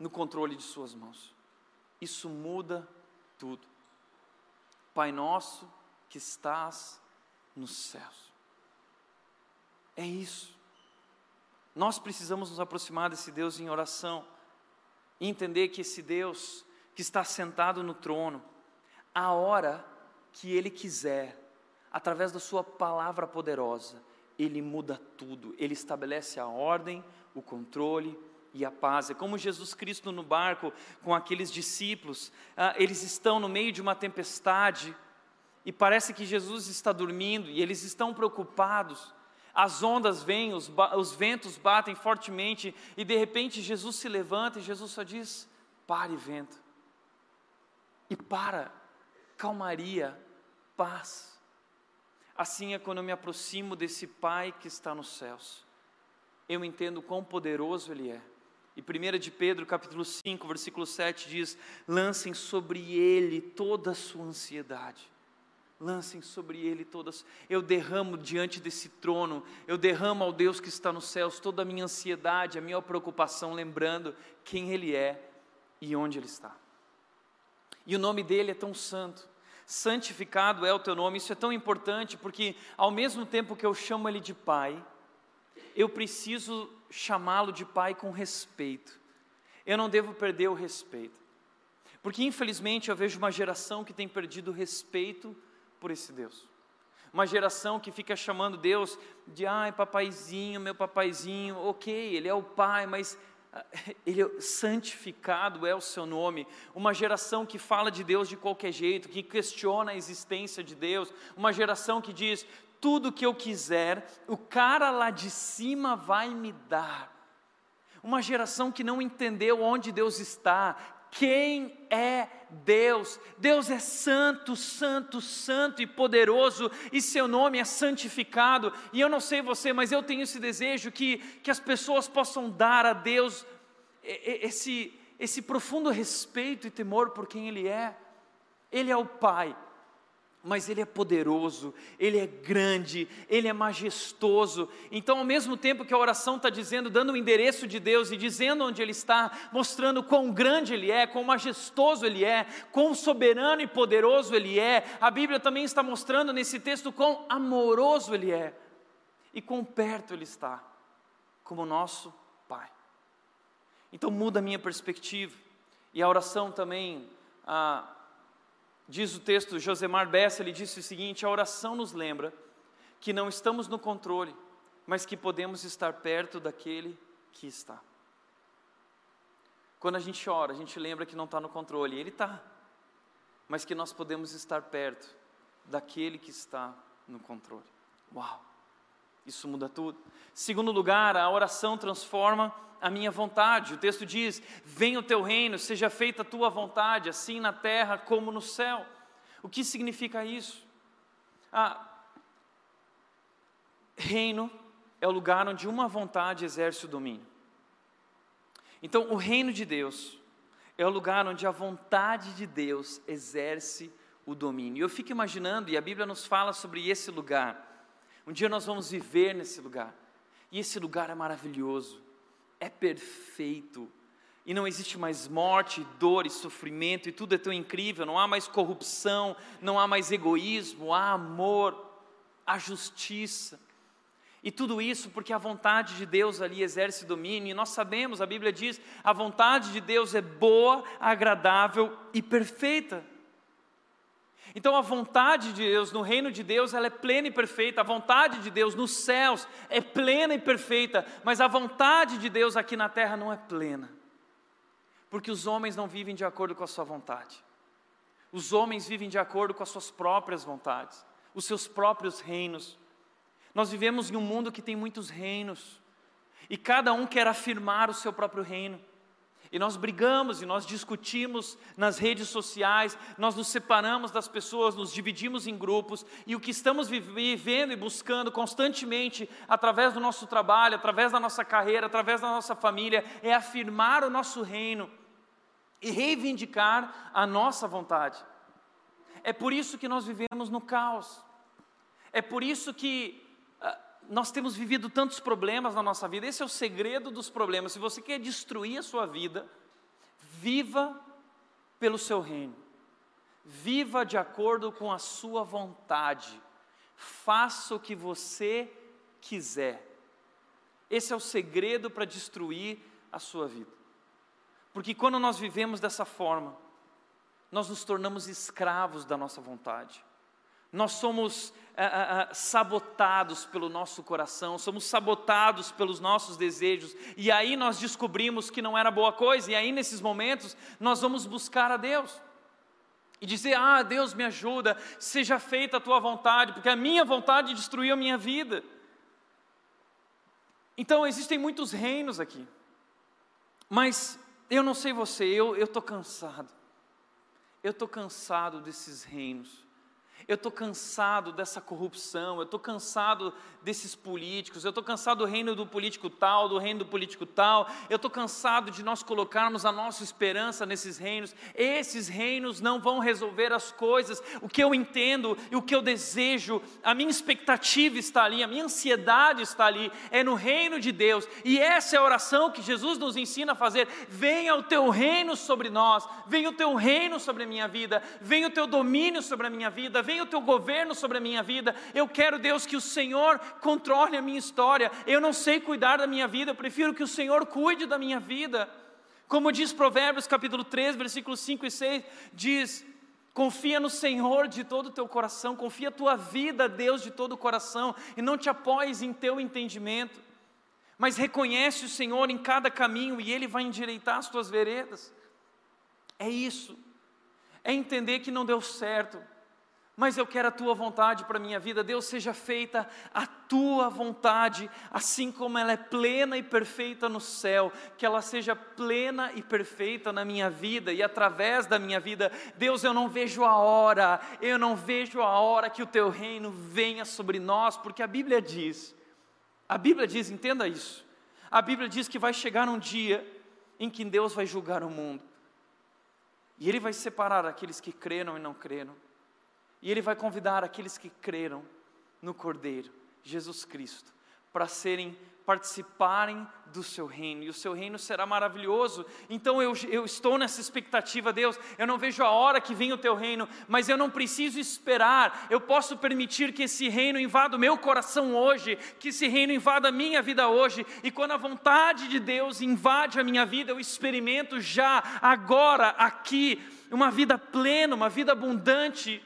no controle de Suas mãos. Isso muda tudo. Pai nosso que estás nos céus. É isso. Nós precisamos nos aproximar desse Deus em oração e entender que esse Deus que está sentado no trono, a hora que Ele quiser, através da Sua palavra poderosa, Ele muda tudo, Ele estabelece a ordem, o controle e a paz. É como Jesus Cristo no barco com aqueles discípulos, ah, eles estão no meio de uma tempestade e parece que Jesus está dormindo e eles estão preocupados as ondas vêm, os, os ventos batem fortemente, e de repente Jesus se levanta e Jesus só diz: pare, vento. E para, calmaria, paz. Assim é quando eu me aproximo desse Pai que está nos céus. Eu entendo quão poderoso Ele é. E 1 de Pedro, capítulo 5, versículo 7 diz: Lancem sobre Ele toda a sua ansiedade lancem sobre ele todas. Eu derramo diante desse trono, eu derramo ao Deus que está nos céus toda a minha ansiedade, a minha preocupação, lembrando quem Ele é e onde Ele está. E o nome dele é tão santo. Santificado é o teu nome, isso é tão importante porque, ao mesmo tempo que eu chamo ele de Pai, eu preciso chamá-lo de Pai com respeito. Eu não devo perder o respeito. Porque, infelizmente, eu vejo uma geração que tem perdido respeito por esse Deus. Uma geração que fica chamando Deus de, ai, papaizinho, meu papaizinho, ok, ele é o pai, mas ele é santificado é o seu nome. Uma geração que fala de Deus de qualquer jeito, que questiona a existência de Deus. Uma geração que diz: tudo que eu quiser, o cara lá de cima vai me dar. Uma geração que não entendeu onde Deus está, quem é Deus. Deus é santo, santo, santo e poderoso, e seu nome é santificado. E eu não sei você, mas eu tenho esse desejo que, que as pessoas possam dar a Deus esse, esse profundo respeito e temor por quem Ele é. Ele é o Pai, mas Ele é poderoso, Ele é grande, Ele é majestoso. Então, ao mesmo tempo que a oração está dizendo, dando o endereço de Deus e dizendo onde Ele está, mostrando quão grande Ele é, quão majestoso Ele é, quão soberano e poderoso Ele é, a Bíblia também está mostrando nesse texto quão amoroso Ele é e quão perto Ele está, como nosso Pai. Então, muda a minha perspectiva, e a oração também. Ah, Diz o texto, Josemar Bessa, ele disse o seguinte: a oração nos lembra que não estamos no controle, mas que podemos estar perto daquele que está. Quando a gente ora, a gente lembra que não está no controle, ele está. mas que nós podemos estar perto daquele que está no controle. Uau! Isso muda tudo. Segundo lugar, a oração transforma a minha vontade. O texto diz: Venha o teu reino, seja feita a tua vontade, assim na terra como no céu. O que significa isso? Ah, reino é o lugar onde uma vontade exerce o domínio. Então, o reino de Deus é o lugar onde a vontade de Deus exerce o domínio. Eu fico imaginando, e a Bíblia nos fala sobre esse lugar. Um dia nós vamos viver nesse lugar. E esse lugar é maravilhoso, é perfeito. E não existe mais morte, dor e sofrimento, e tudo é tão incrível. Não há mais corrupção, não há mais egoísmo, há amor, há justiça. E tudo isso porque a vontade de Deus ali exerce domínio, e nós sabemos, a Bíblia diz, a vontade de Deus é boa, agradável e perfeita. Então a vontade de Deus no reino de Deus, ela é plena e perfeita. A vontade de Deus nos céus é plena e perfeita, mas a vontade de Deus aqui na terra não é plena. Porque os homens não vivem de acordo com a sua vontade. Os homens vivem de acordo com as suas próprias vontades, os seus próprios reinos. Nós vivemos em um mundo que tem muitos reinos, e cada um quer afirmar o seu próprio reino. E nós brigamos e nós discutimos nas redes sociais, nós nos separamos das pessoas, nos dividimos em grupos, e o que estamos vivendo e buscando constantemente, através do nosso trabalho, através da nossa carreira, através da nossa família, é afirmar o nosso reino e reivindicar a nossa vontade. É por isso que nós vivemos no caos. É por isso que nós temos vivido tantos problemas na nossa vida, esse é o segredo dos problemas. Se você quer destruir a sua vida, viva pelo seu reino, viva de acordo com a sua vontade, faça o que você quiser. Esse é o segredo para destruir a sua vida. Porque quando nós vivemos dessa forma, nós nos tornamos escravos da nossa vontade nós somos ah, ah, sabotados pelo nosso coração, somos sabotados pelos nossos desejos, e aí nós descobrimos que não era boa coisa, e aí nesses momentos nós vamos buscar a Deus. E dizer, ah, Deus me ajuda, seja feita a tua vontade, porque a minha vontade destruiu a minha vida. Então existem muitos reinos aqui, mas eu não sei você, eu estou cansado, eu estou cansado desses reinos. Eu estou cansado dessa corrupção, eu estou cansado desses políticos, eu estou cansado do reino do político tal, do reino do político tal, eu estou cansado de nós colocarmos a nossa esperança nesses reinos. Esses reinos não vão resolver as coisas. O que eu entendo e o que eu desejo, a minha expectativa está ali, a minha ansiedade está ali, é no reino de Deus. E essa é a oração que Jesus nos ensina a fazer: venha o teu reino sobre nós, venha o teu reino sobre a minha vida, venha o teu domínio sobre a minha vida, venha o teu governo sobre a minha vida. Eu quero, Deus, que o Senhor controle a minha história. Eu não sei cuidar da minha vida, eu prefiro que o Senhor cuide da minha vida. Como diz Provérbios capítulo 3, versículos 5 e 6, diz: Confia no Senhor de todo o teu coração, confia a tua vida a Deus de todo o coração, e não te apoies em teu entendimento, mas reconhece o Senhor em cada caminho e Ele vai endireitar as tuas veredas. É isso, é entender que não deu certo, mas eu quero a tua vontade para a minha vida. Deus, seja feita a tua vontade, assim como ela é plena e perfeita no céu, que ela seja plena e perfeita na minha vida e através da minha vida. Deus, eu não vejo a hora, eu não vejo a hora que o teu reino venha sobre nós, porque a Bíblia diz, a Bíblia diz, entenda isso, a Bíblia diz que vai chegar um dia em que Deus vai julgar o mundo, e Ele vai separar aqueles que creram e não creram. E Ele vai convidar aqueles que creram no Cordeiro, Jesus Cristo, para serem participarem do seu reino, e o seu reino será maravilhoso. Então eu, eu estou nessa expectativa, Deus. Eu não vejo a hora que vem o teu reino, mas eu não preciso esperar. Eu posso permitir que esse reino invada o meu coração hoje, que esse reino invada a minha vida hoje, e quando a vontade de Deus invade a minha vida, eu experimento já, agora, aqui, uma vida plena, uma vida abundante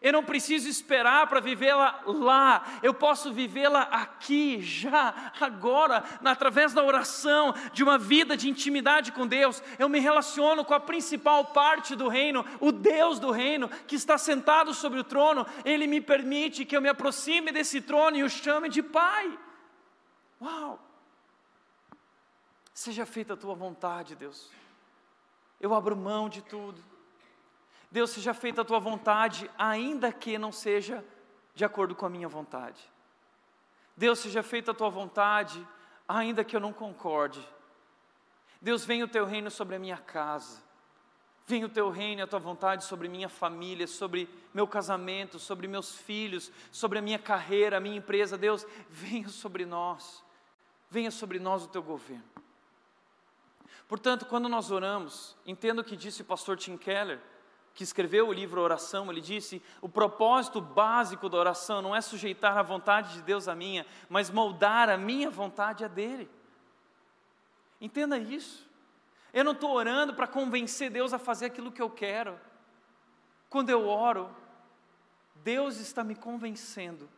Eu não preciso esperar para vivê-la lá, eu posso vivê-la aqui, já, agora, através da oração, de uma vida de intimidade com Deus. Eu me relaciono com a principal parte do reino, o Deus do reino, que está sentado sobre o trono. Ele me permite que eu me aproxime desse trono e o chame de Pai. Uau! Seja feita a tua vontade, Deus. Eu abro mão de tudo. Deus, seja feita a tua vontade, ainda que não seja de acordo com a minha vontade. Deus, seja feita a tua vontade, ainda que eu não concorde. Deus, venha o teu reino sobre a minha casa. Venha o teu reino e a tua vontade sobre minha família, sobre meu casamento, sobre meus filhos, sobre a minha carreira, a minha empresa. Deus, venha sobre nós. Venha sobre nós o teu governo. Portanto, quando nós oramos, entenda o que disse o pastor Tim Keller que escreveu o livro Oração, ele disse: o propósito básico da oração não é sujeitar a vontade de Deus à minha, mas moldar a minha vontade à dele. Entenda isso. Eu não estou orando para convencer Deus a fazer aquilo que eu quero. Quando eu oro, Deus está me convencendo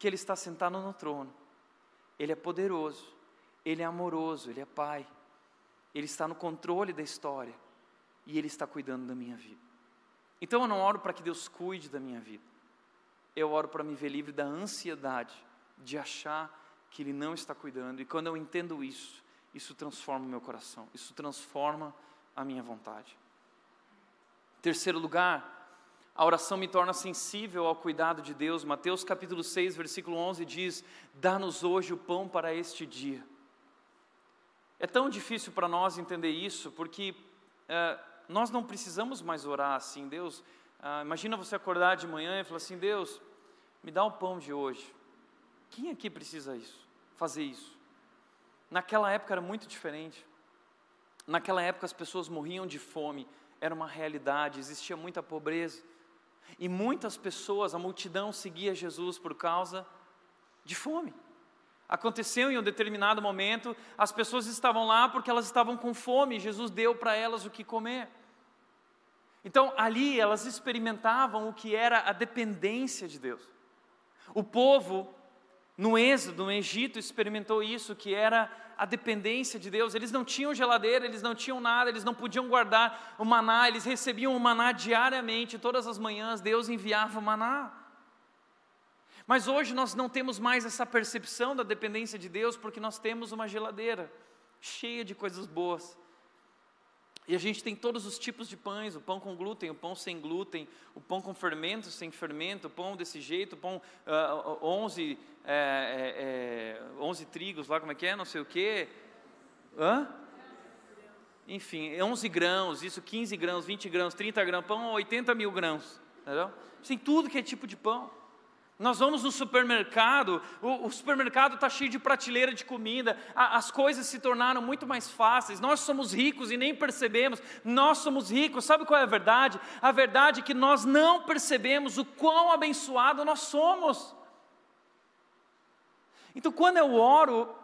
que Ele está sentado no trono, Ele é poderoso, Ele é amoroso, Ele é Pai, Ele está no controle da história e Ele está cuidando da minha vida. Então eu não oro para que Deus cuide da minha vida, eu oro para me ver livre da ansiedade de achar que Ele não está cuidando, e quando eu entendo isso, isso transforma o meu coração, isso transforma a minha vontade. Terceiro lugar, a oração me torna sensível ao cuidado de Deus. Mateus capítulo 6, versículo 11 diz: Dá-nos hoje o pão para este dia. É tão difícil para nós entender isso, porque é, nós não precisamos mais orar assim, Deus. Ah, imagina você acordar de manhã e falar assim: Deus, me dá o pão de hoje. Quem aqui precisa isso? Fazer isso? Naquela época era muito diferente. Naquela época as pessoas morriam de fome, era uma realidade, existia muita pobreza. E muitas pessoas, a multidão seguia Jesus por causa de fome. Aconteceu em um determinado momento, as pessoas estavam lá porque elas estavam com fome, Jesus deu para elas o que comer. Então, ali elas experimentavam o que era a dependência de Deus. O povo, no Êxodo, no Egito, experimentou isso, que era a dependência de Deus. Eles não tinham geladeira, eles não tinham nada, eles não podiam guardar o maná, eles recebiam o maná diariamente, todas as manhãs Deus enviava o maná. Mas hoje nós não temos mais essa percepção da dependência de Deus, porque nós temos uma geladeira cheia de coisas boas. E a gente tem todos os tipos de pães: o pão com glúten, o pão sem glúten, o pão com fermento, sem fermento, o pão desse jeito, o pão uh, 11, é, é, 11 trigos, lá como é que é, não sei o quê. Hã? Enfim, 11 grãos, isso 15 grãos, 20 grãos, 30 grãos, pão 80 mil grãos. Entendeu? Tem tudo que é tipo de pão. Nós vamos no supermercado, o, o supermercado está cheio de prateleira de comida, a, as coisas se tornaram muito mais fáceis. Nós somos ricos e nem percebemos, nós somos ricos. Sabe qual é a verdade? A verdade é que nós não percebemos o quão abençoado nós somos. Então, quando eu oro,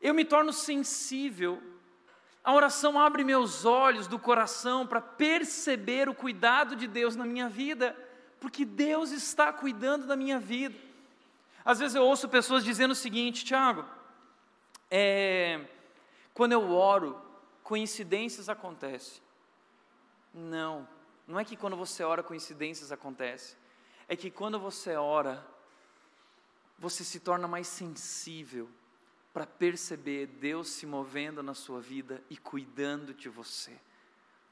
eu me torno sensível. A oração abre meus olhos do coração para perceber o cuidado de Deus na minha vida porque Deus está cuidando da minha vida. Às vezes eu ouço pessoas dizendo o seguinte, Tiago, é, quando eu oro, coincidências acontecem. Não, não é que quando você ora coincidências acontecem, é que quando você ora, você se torna mais sensível para perceber Deus se movendo na sua vida e cuidando de você,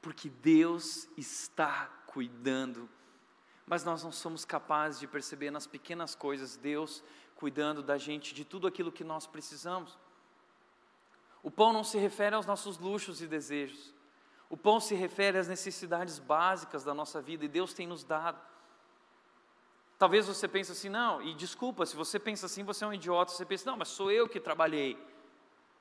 porque Deus está cuidando mas nós não somos capazes de perceber nas pequenas coisas Deus cuidando da gente de tudo aquilo que nós precisamos. O pão não se refere aos nossos luxos e desejos. O pão se refere às necessidades básicas da nossa vida e Deus tem nos dado. Talvez você pense assim, não, e desculpa, se você pensa assim, você é um idiota, você pensa, não, mas sou eu que trabalhei.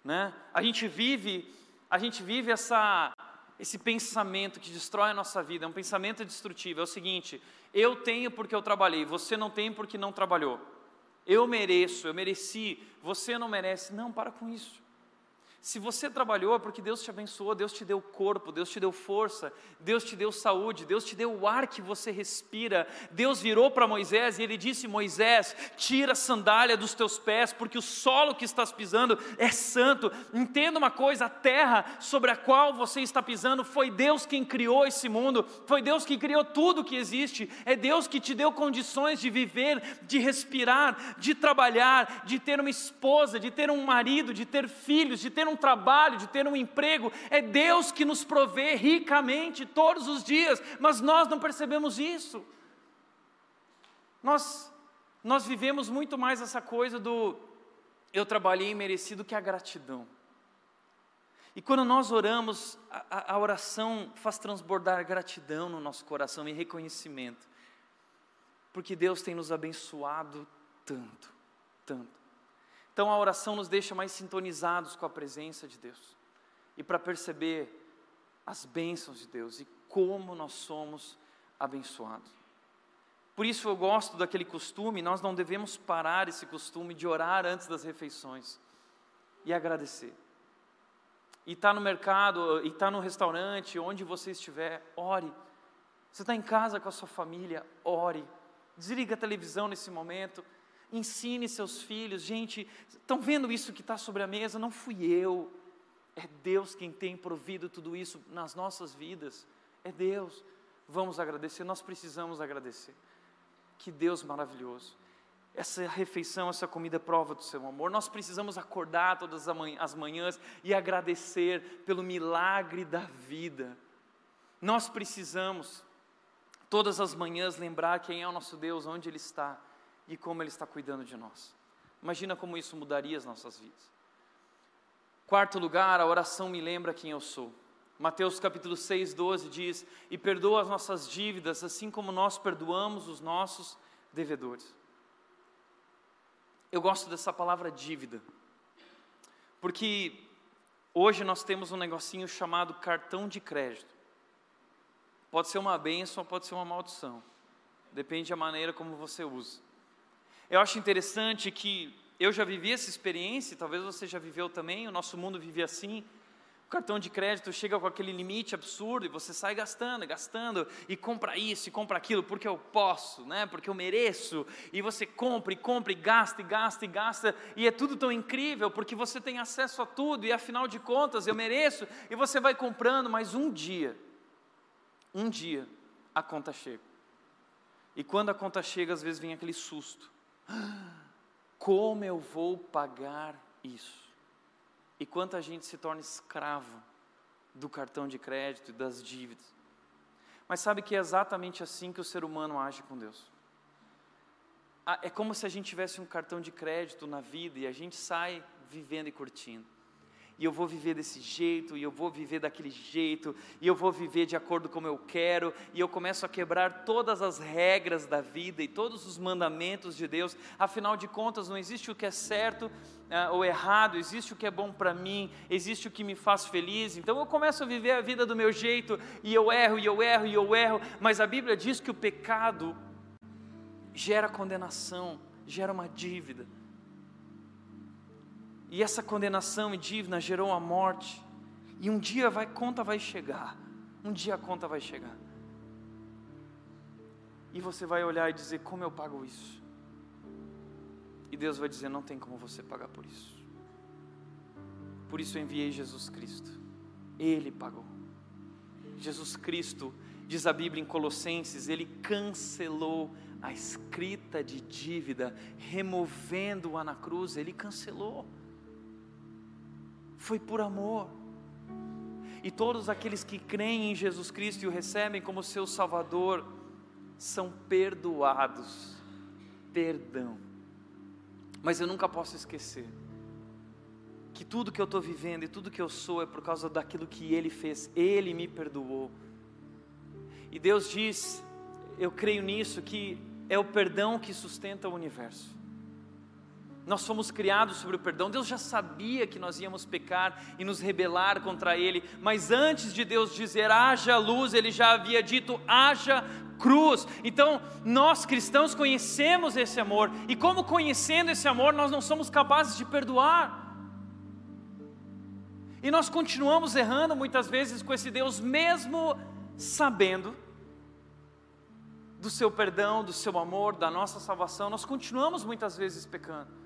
Né? A gente vive, a gente vive essa esse pensamento que destrói a nossa vida, é um pensamento destrutivo. É o seguinte: eu tenho porque eu trabalhei, você não tem porque não trabalhou. Eu mereço, eu mereci, você não merece. Não, para com isso. Se você trabalhou é porque Deus te abençoou, Deus te deu corpo, Deus te deu força, Deus te deu saúde, Deus te deu o ar que você respira. Deus virou para Moisés e ele disse: Moisés, tira a sandália dos teus pés, porque o solo que estás pisando é santo. Entenda uma coisa: a terra sobre a qual você está pisando foi Deus quem criou esse mundo, foi Deus que criou tudo que existe, é Deus que te deu condições de viver, de respirar, de trabalhar, de ter uma esposa, de ter um marido, de ter filhos, de ter um um trabalho, de ter um emprego, é Deus que nos provê ricamente todos os dias, mas nós não percebemos isso. Nós, nós vivemos muito mais essa coisa do eu trabalhei merecido que a gratidão. E quando nós oramos, a, a, oração faz transbordar gratidão no nosso coração e reconhecimento, porque Deus tem nos abençoado tanto, tanto. Então a oração nos deixa mais sintonizados com a presença de Deus e para perceber as bênçãos de Deus e como nós somos abençoados. Por isso eu gosto daquele costume, nós não devemos parar esse costume de orar antes das refeições e agradecer. E está no mercado, e está no restaurante, onde você estiver, ore. Você está em casa com a sua família, ore. Desliga a televisão nesse momento, ensine seus filhos. Gente, estão vendo isso que está sobre a mesa? Não fui eu. É Deus quem tem provido tudo isso nas nossas vidas. É Deus. Vamos agradecer, nós precisamos agradecer. Que Deus maravilhoso. Essa refeição, essa comida é prova do seu amor. Nós precisamos acordar todas as manhãs e agradecer pelo milagre da vida. Nós precisamos, todas as manhãs, lembrar quem é o nosso Deus, onde Ele está e como Ele está cuidando de nós. Imagina como isso mudaria as nossas vidas. Quarto lugar, a oração me lembra quem eu sou. Mateus capítulo 6, 12 diz: E perdoa as nossas dívidas, assim como nós perdoamos os nossos devedores. Eu gosto dessa palavra dívida, porque hoje nós temos um negocinho chamado cartão de crédito. Pode ser uma bênção, pode ser uma maldição, depende da maneira como você usa. Eu acho interessante que eu já vivi essa experiência, talvez você já viveu também, o nosso mundo vive assim. O cartão de crédito chega com aquele limite absurdo e você sai gastando, gastando e compra isso e compra aquilo porque eu posso, né? Porque eu mereço. E você compra e compra e gasta e gasta e gasta e é tudo tão incrível porque você tem acesso a tudo e afinal de contas eu mereço e você vai comprando, mas um dia, um dia a conta chega. E quando a conta chega, às vezes vem aquele susto. Como eu vou pagar isso? E quanta gente se torna escravo do cartão de crédito e das dívidas. Mas sabe que é exatamente assim que o ser humano age com Deus. É como se a gente tivesse um cartão de crédito na vida e a gente sai vivendo e curtindo e eu vou viver desse jeito, e eu vou viver daquele jeito, e eu vou viver de acordo como eu quero, e eu começo a quebrar todas as regras da vida e todos os mandamentos de Deus. Afinal de contas, não existe o que é certo uh, ou errado, existe o que é bom para mim, existe o que me faz feliz. Então eu começo a viver a vida do meu jeito, e eu erro, e eu erro, e eu erro, mas a Bíblia diz que o pecado gera condenação, gera uma dívida. E essa condenação e dívida gerou a morte. E um dia vai conta vai chegar. Um dia a conta vai chegar. E você vai olhar e dizer: Como eu pago isso? E Deus vai dizer: Não tem como você pagar por isso. Por isso eu enviei Jesus Cristo. Ele pagou. Jesus Cristo, diz a Bíblia em Colossenses, ele cancelou a escrita de dívida, removendo-a na cruz, ele cancelou foi por amor. E todos aqueles que creem em Jesus Cristo e o recebem como seu Salvador são perdoados. Perdão. Mas eu nunca posso esquecer que tudo que eu estou vivendo e tudo que eu sou é por causa daquilo que Ele fez. Ele me perdoou. E Deus diz, eu creio nisso, que é o perdão que sustenta o universo. Nós fomos criados sobre o perdão. Deus já sabia que nós íamos pecar e nos rebelar contra Ele, mas antes de Deus dizer haja luz, Ele já havia dito haja cruz. Então, nós cristãos conhecemos esse amor, e como conhecendo esse amor, nós não somos capazes de perdoar. E nós continuamos errando muitas vezes com esse Deus, mesmo sabendo do seu perdão, do seu amor, da nossa salvação, nós continuamos muitas vezes pecando.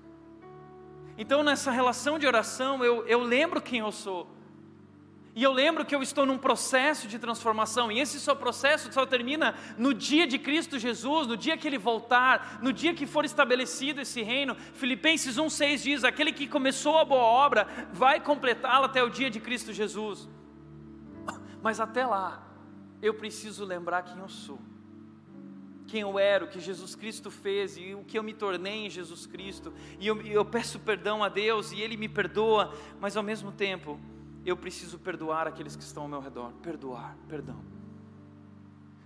Então, nessa relação de oração, eu, eu lembro quem eu sou. E eu lembro que eu estou num processo de transformação, e esse seu processo só termina no dia de Cristo Jesus, no dia que ele voltar, no dia que for estabelecido esse reino. Filipenses 1,6 diz: aquele que começou a boa obra vai completá-la até o dia de Cristo Jesus. Mas até lá, eu preciso lembrar quem eu sou quem eu era, o que Jesus Cristo fez e o que eu me tornei em Jesus Cristo. E eu, eu peço perdão a Deus e Ele me perdoa, mas ao mesmo tempo eu preciso perdoar aqueles que estão ao meu redor. Perdoar, perdão.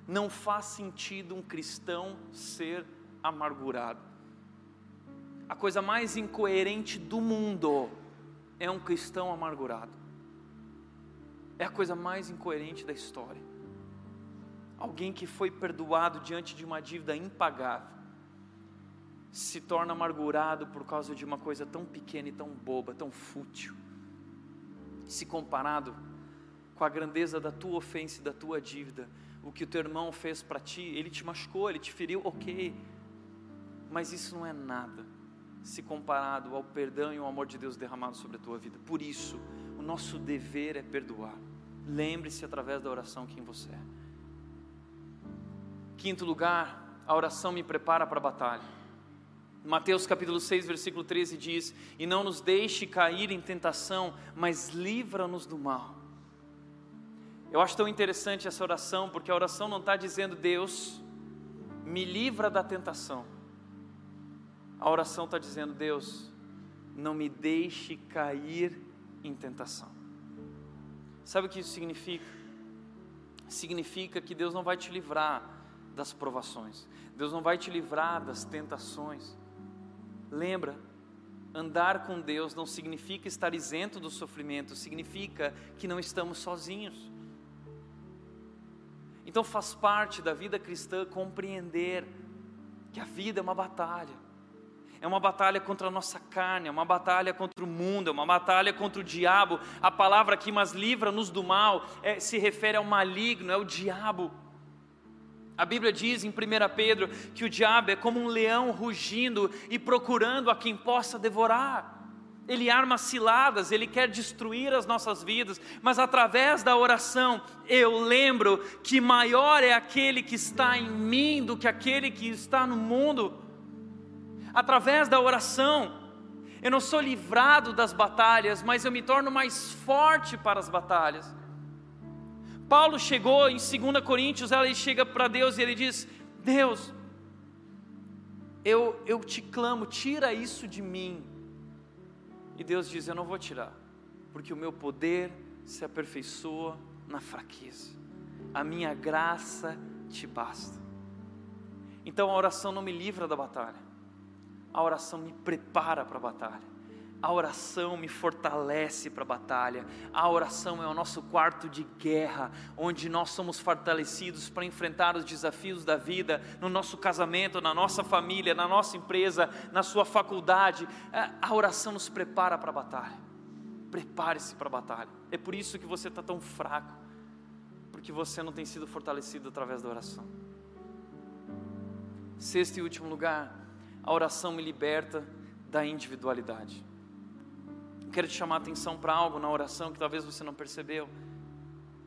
Não faz sentido um cristão ser amargurado. A coisa mais incoerente do mundo é um cristão amargurado. É a coisa mais incoerente da história alguém que foi perdoado diante de uma dívida impagável, se torna amargurado por causa de uma coisa tão pequena e tão boba, tão fútil, se comparado com a grandeza da tua ofensa e da tua dívida, o que o teu irmão fez para ti, ele te machucou, ele te feriu, ok, mas isso não é nada se comparado ao perdão e ao amor de Deus derramado sobre a tua vida. Por isso, o nosso dever é perdoar. Lembre-se através da oração quem você é. Quinto lugar, a oração me prepara para a batalha. Mateus capítulo 6, versículo 13 diz: E não nos deixe cair em tentação, mas livra-nos do mal. Eu acho tão interessante essa oração, porque a oração não está dizendo, Deus, me livra da tentação. A oração está dizendo, Deus, não me deixe cair em tentação. Sabe o que isso significa? Significa que Deus não vai te livrar das provações. Deus não vai te livrar das tentações. Lembra, andar com Deus não significa estar isento do sofrimento, significa que não estamos sozinhos. Então faz parte da vida cristã compreender que a vida é uma batalha. É uma batalha contra a nossa carne, é uma batalha contra o mundo, é uma batalha contra o diabo. A palavra aqui, mas livra-nos do mal, é, se refere ao maligno, é o diabo. A Bíblia diz em 1 Pedro que o diabo é como um leão rugindo e procurando a quem possa devorar. Ele arma ciladas, ele quer destruir as nossas vidas, mas através da oração eu lembro que maior é aquele que está em mim do que aquele que está no mundo. Através da oração, eu não sou livrado das batalhas, mas eu me torno mais forte para as batalhas. Paulo chegou em 2 Coríntios, ele chega para Deus e ele diz: Deus, eu, eu te clamo, tira isso de mim. E Deus diz: Eu não vou tirar, porque o meu poder se aperfeiçoa na fraqueza, a minha graça te basta. Então a oração não me livra da batalha, a oração me prepara para a batalha. A oração me fortalece para a batalha. A oração é o nosso quarto de guerra, onde nós somos fortalecidos para enfrentar os desafios da vida, no nosso casamento, na nossa família, na nossa empresa, na sua faculdade. É, a oração nos prepara para a batalha. Prepare-se para a batalha. É por isso que você está tão fraco, porque você não tem sido fortalecido através da oração. Sexto e último lugar, a oração me liberta da individualidade quero te chamar a atenção para algo na oração que talvez você não percebeu.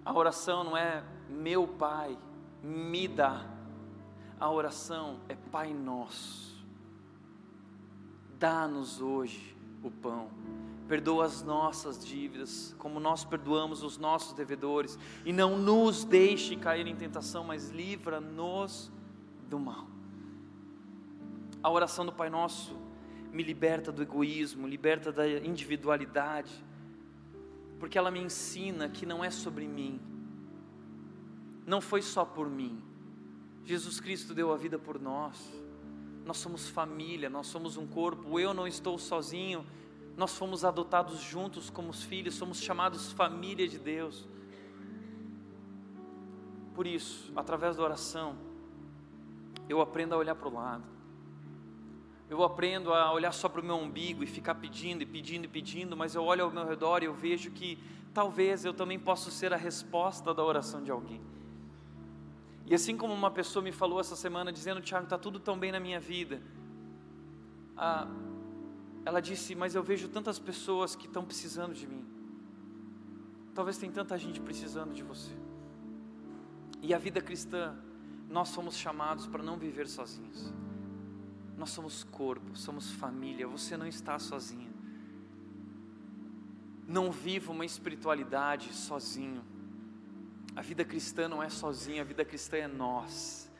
A oração não é meu Pai, me dá. A oração é Pai Nosso. Dá-nos hoje o pão. Perdoa as nossas dívidas, como nós perdoamos os nossos devedores, e não nos deixe cair em tentação, mas livra-nos do mal. A oração do Pai Nosso me liberta do egoísmo, liberta da individualidade, porque ela me ensina que não é sobre mim, não foi só por mim. Jesus Cristo deu a vida por nós, nós somos família, nós somos um corpo, eu não estou sozinho, nós fomos adotados juntos como filhos, somos chamados família de Deus. Por isso, através da oração, eu aprendo a olhar para o lado, Eu aprendo a olhar só para o meu umbigo e ficar pedindo e pedindo e pedindo, mas eu olho ao meu redor e eu vejo que talvez eu também possa ser a resposta da oração de alguém. E assim como uma pessoa me falou essa semana dizendo, Tiago, está tudo tão bem na minha vida. Ah, ela disse, mas eu vejo tantas pessoas que estão precisando de mim. Talvez tem tanta gente precisando de você. E a vida cristã, nós somos chamados para não viver sozinhos. Nós somos corpo, somos família, você não está sozinho. Não viva uma espiritualidade sozinho. A vida cristã não é sozinha, a vida cristã é nós.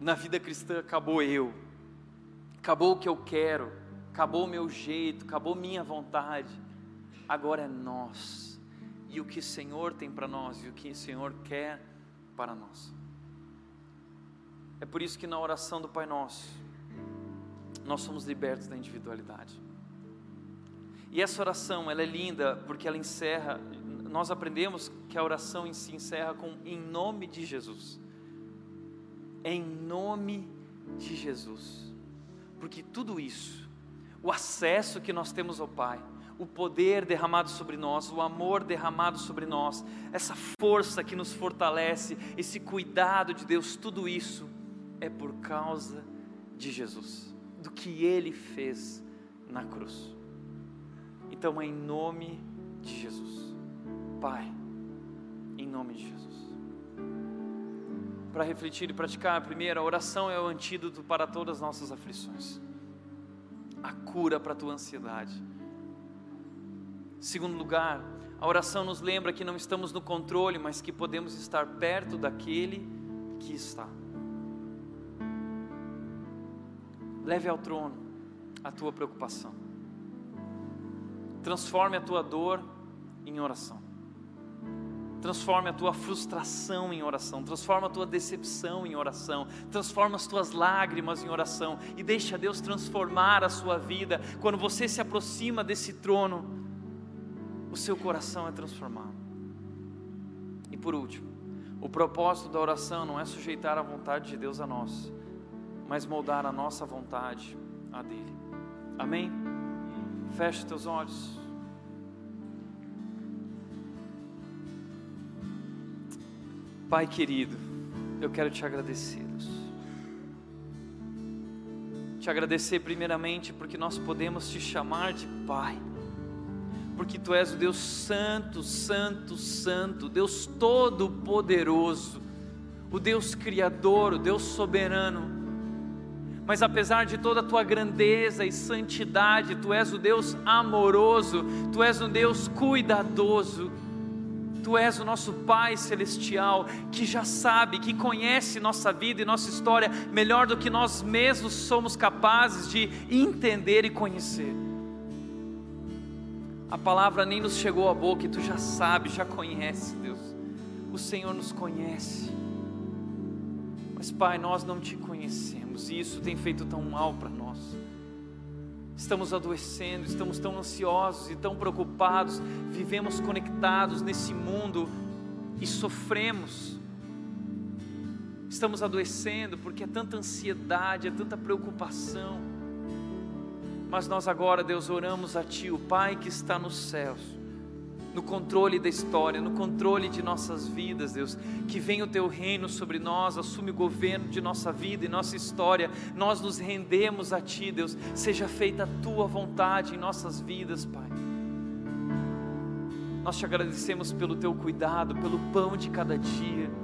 Na vida cristã acabou eu, acabou o que eu quero, acabou o meu jeito, acabou minha vontade. Agora é nós. E o que o Senhor tem para nós e o que o Senhor quer para nós. É por isso que na oração do Pai Nosso, nós somos libertos da individualidade. E essa oração, ela é linda porque ela encerra, nós aprendemos que a oração em si encerra com em nome de Jesus. Em nome de Jesus. Porque tudo isso, o acesso que nós temos ao Pai, o poder derramado sobre nós, o amor derramado sobre nós, essa força que nos fortalece, esse cuidado de Deus, tudo isso é por causa de Jesus, do que ele fez na cruz. Então, em nome de Jesus, Pai, em nome de Jesus. Para refletir e praticar, primeiro, a oração é o antídoto para todas as nossas aflições, a cura para a tua ansiedade. Segundo lugar, a oração nos lembra que não estamos no controle, mas que podemos estar perto daquele que está. Leve ao trono a tua preocupação. Transforme a tua dor em oração. Transforme a tua frustração em oração. Transforma a tua decepção em oração. Transforma as tuas lágrimas em oração. E deixa Deus transformar a sua vida. Quando você se aproxima desse trono, o seu coração é transformado. E por último, o propósito da oração não é sujeitar a vontade de Deus a nós, mas moldar a nossa vontade a dele. Amém? Feche teus olhos. Pai querido, eu quero te agradecer. Te agradecer primeiramente porque nós podemos te chamar de Pai. Porque tu és o Deus santo, santo, santo, Deus todo poderoso, o Deus criador, o Deus soberano mas apesar de toda a tua grandeza e santidade, tu és o Deus amoroso, tu és um Deus cuidadoso, tu és o nosso Pai celestial, que já sabe, que conhece nossa vida e nossa história melhor do que nós mesmos somos capazes de entender e conhecer. A palavra nem nos chegou à boca e tu já sabe, já conhece, Deus. O Senhor nos conhece. Mas, Pai, nós não te conhecemos e isso tem feito tão mal para nós. Estamos adoecendo, estamos tão ansiosos e tão preocupados, vivemos conectados nesse mundo e sofremos. Estamos adoecendo porque é tanta ansiedade, é tanta preocupação. Mas nós agora, Deus, oramos a Ti, o Pai que está nos céus no controle da história, no controle de nossas vidas, Deus. Que venha o teu reino sobre nós, assume o governo de nossa vida e nossa história. Nós nos rendemos a ti, Deus. Seja feita a tua vontade em nossas vidas, Pai. Nós te agradecemos pelo teu cuidado, pelo pão de cada dia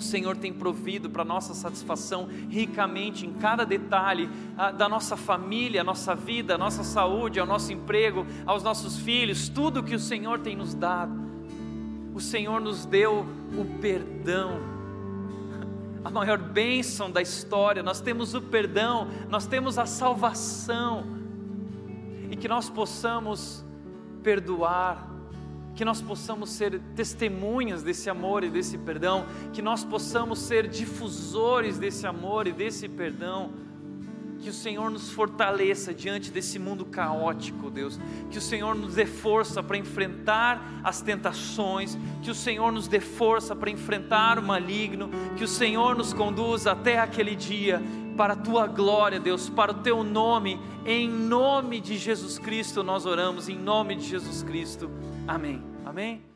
o Senhor tem provido para nossa satisfação ricamente em cada detalhe a, da nossa família, a nossa vida, a nossa saúde, ao nosso emprego, aos nossos filhos, tudo que o Senhor tem nos dado. O Senhor nos deu o perdão, a maior bênção da história. Nós temos o perdão, nós temos a salvação, e que nós possamos perdoar que nós possamos ser testemunhas desse amor e desse perdão, que nós possamos ser difusores desse amor e desse perdão, Que o Senhor nos fortaleça diante desse mundo caótico, Deus. Que o Senhor nos dê força para enfrentar as tentações. Que o Senhor nos dê força para enfrentar o maligno. Que o Senhor nos conduza até aquele dia para a tua glória, Deus, para o teu nome. Em nome de Jesus Cristo nós oramos, em nome de Jesus Cristo. Amém. Amém.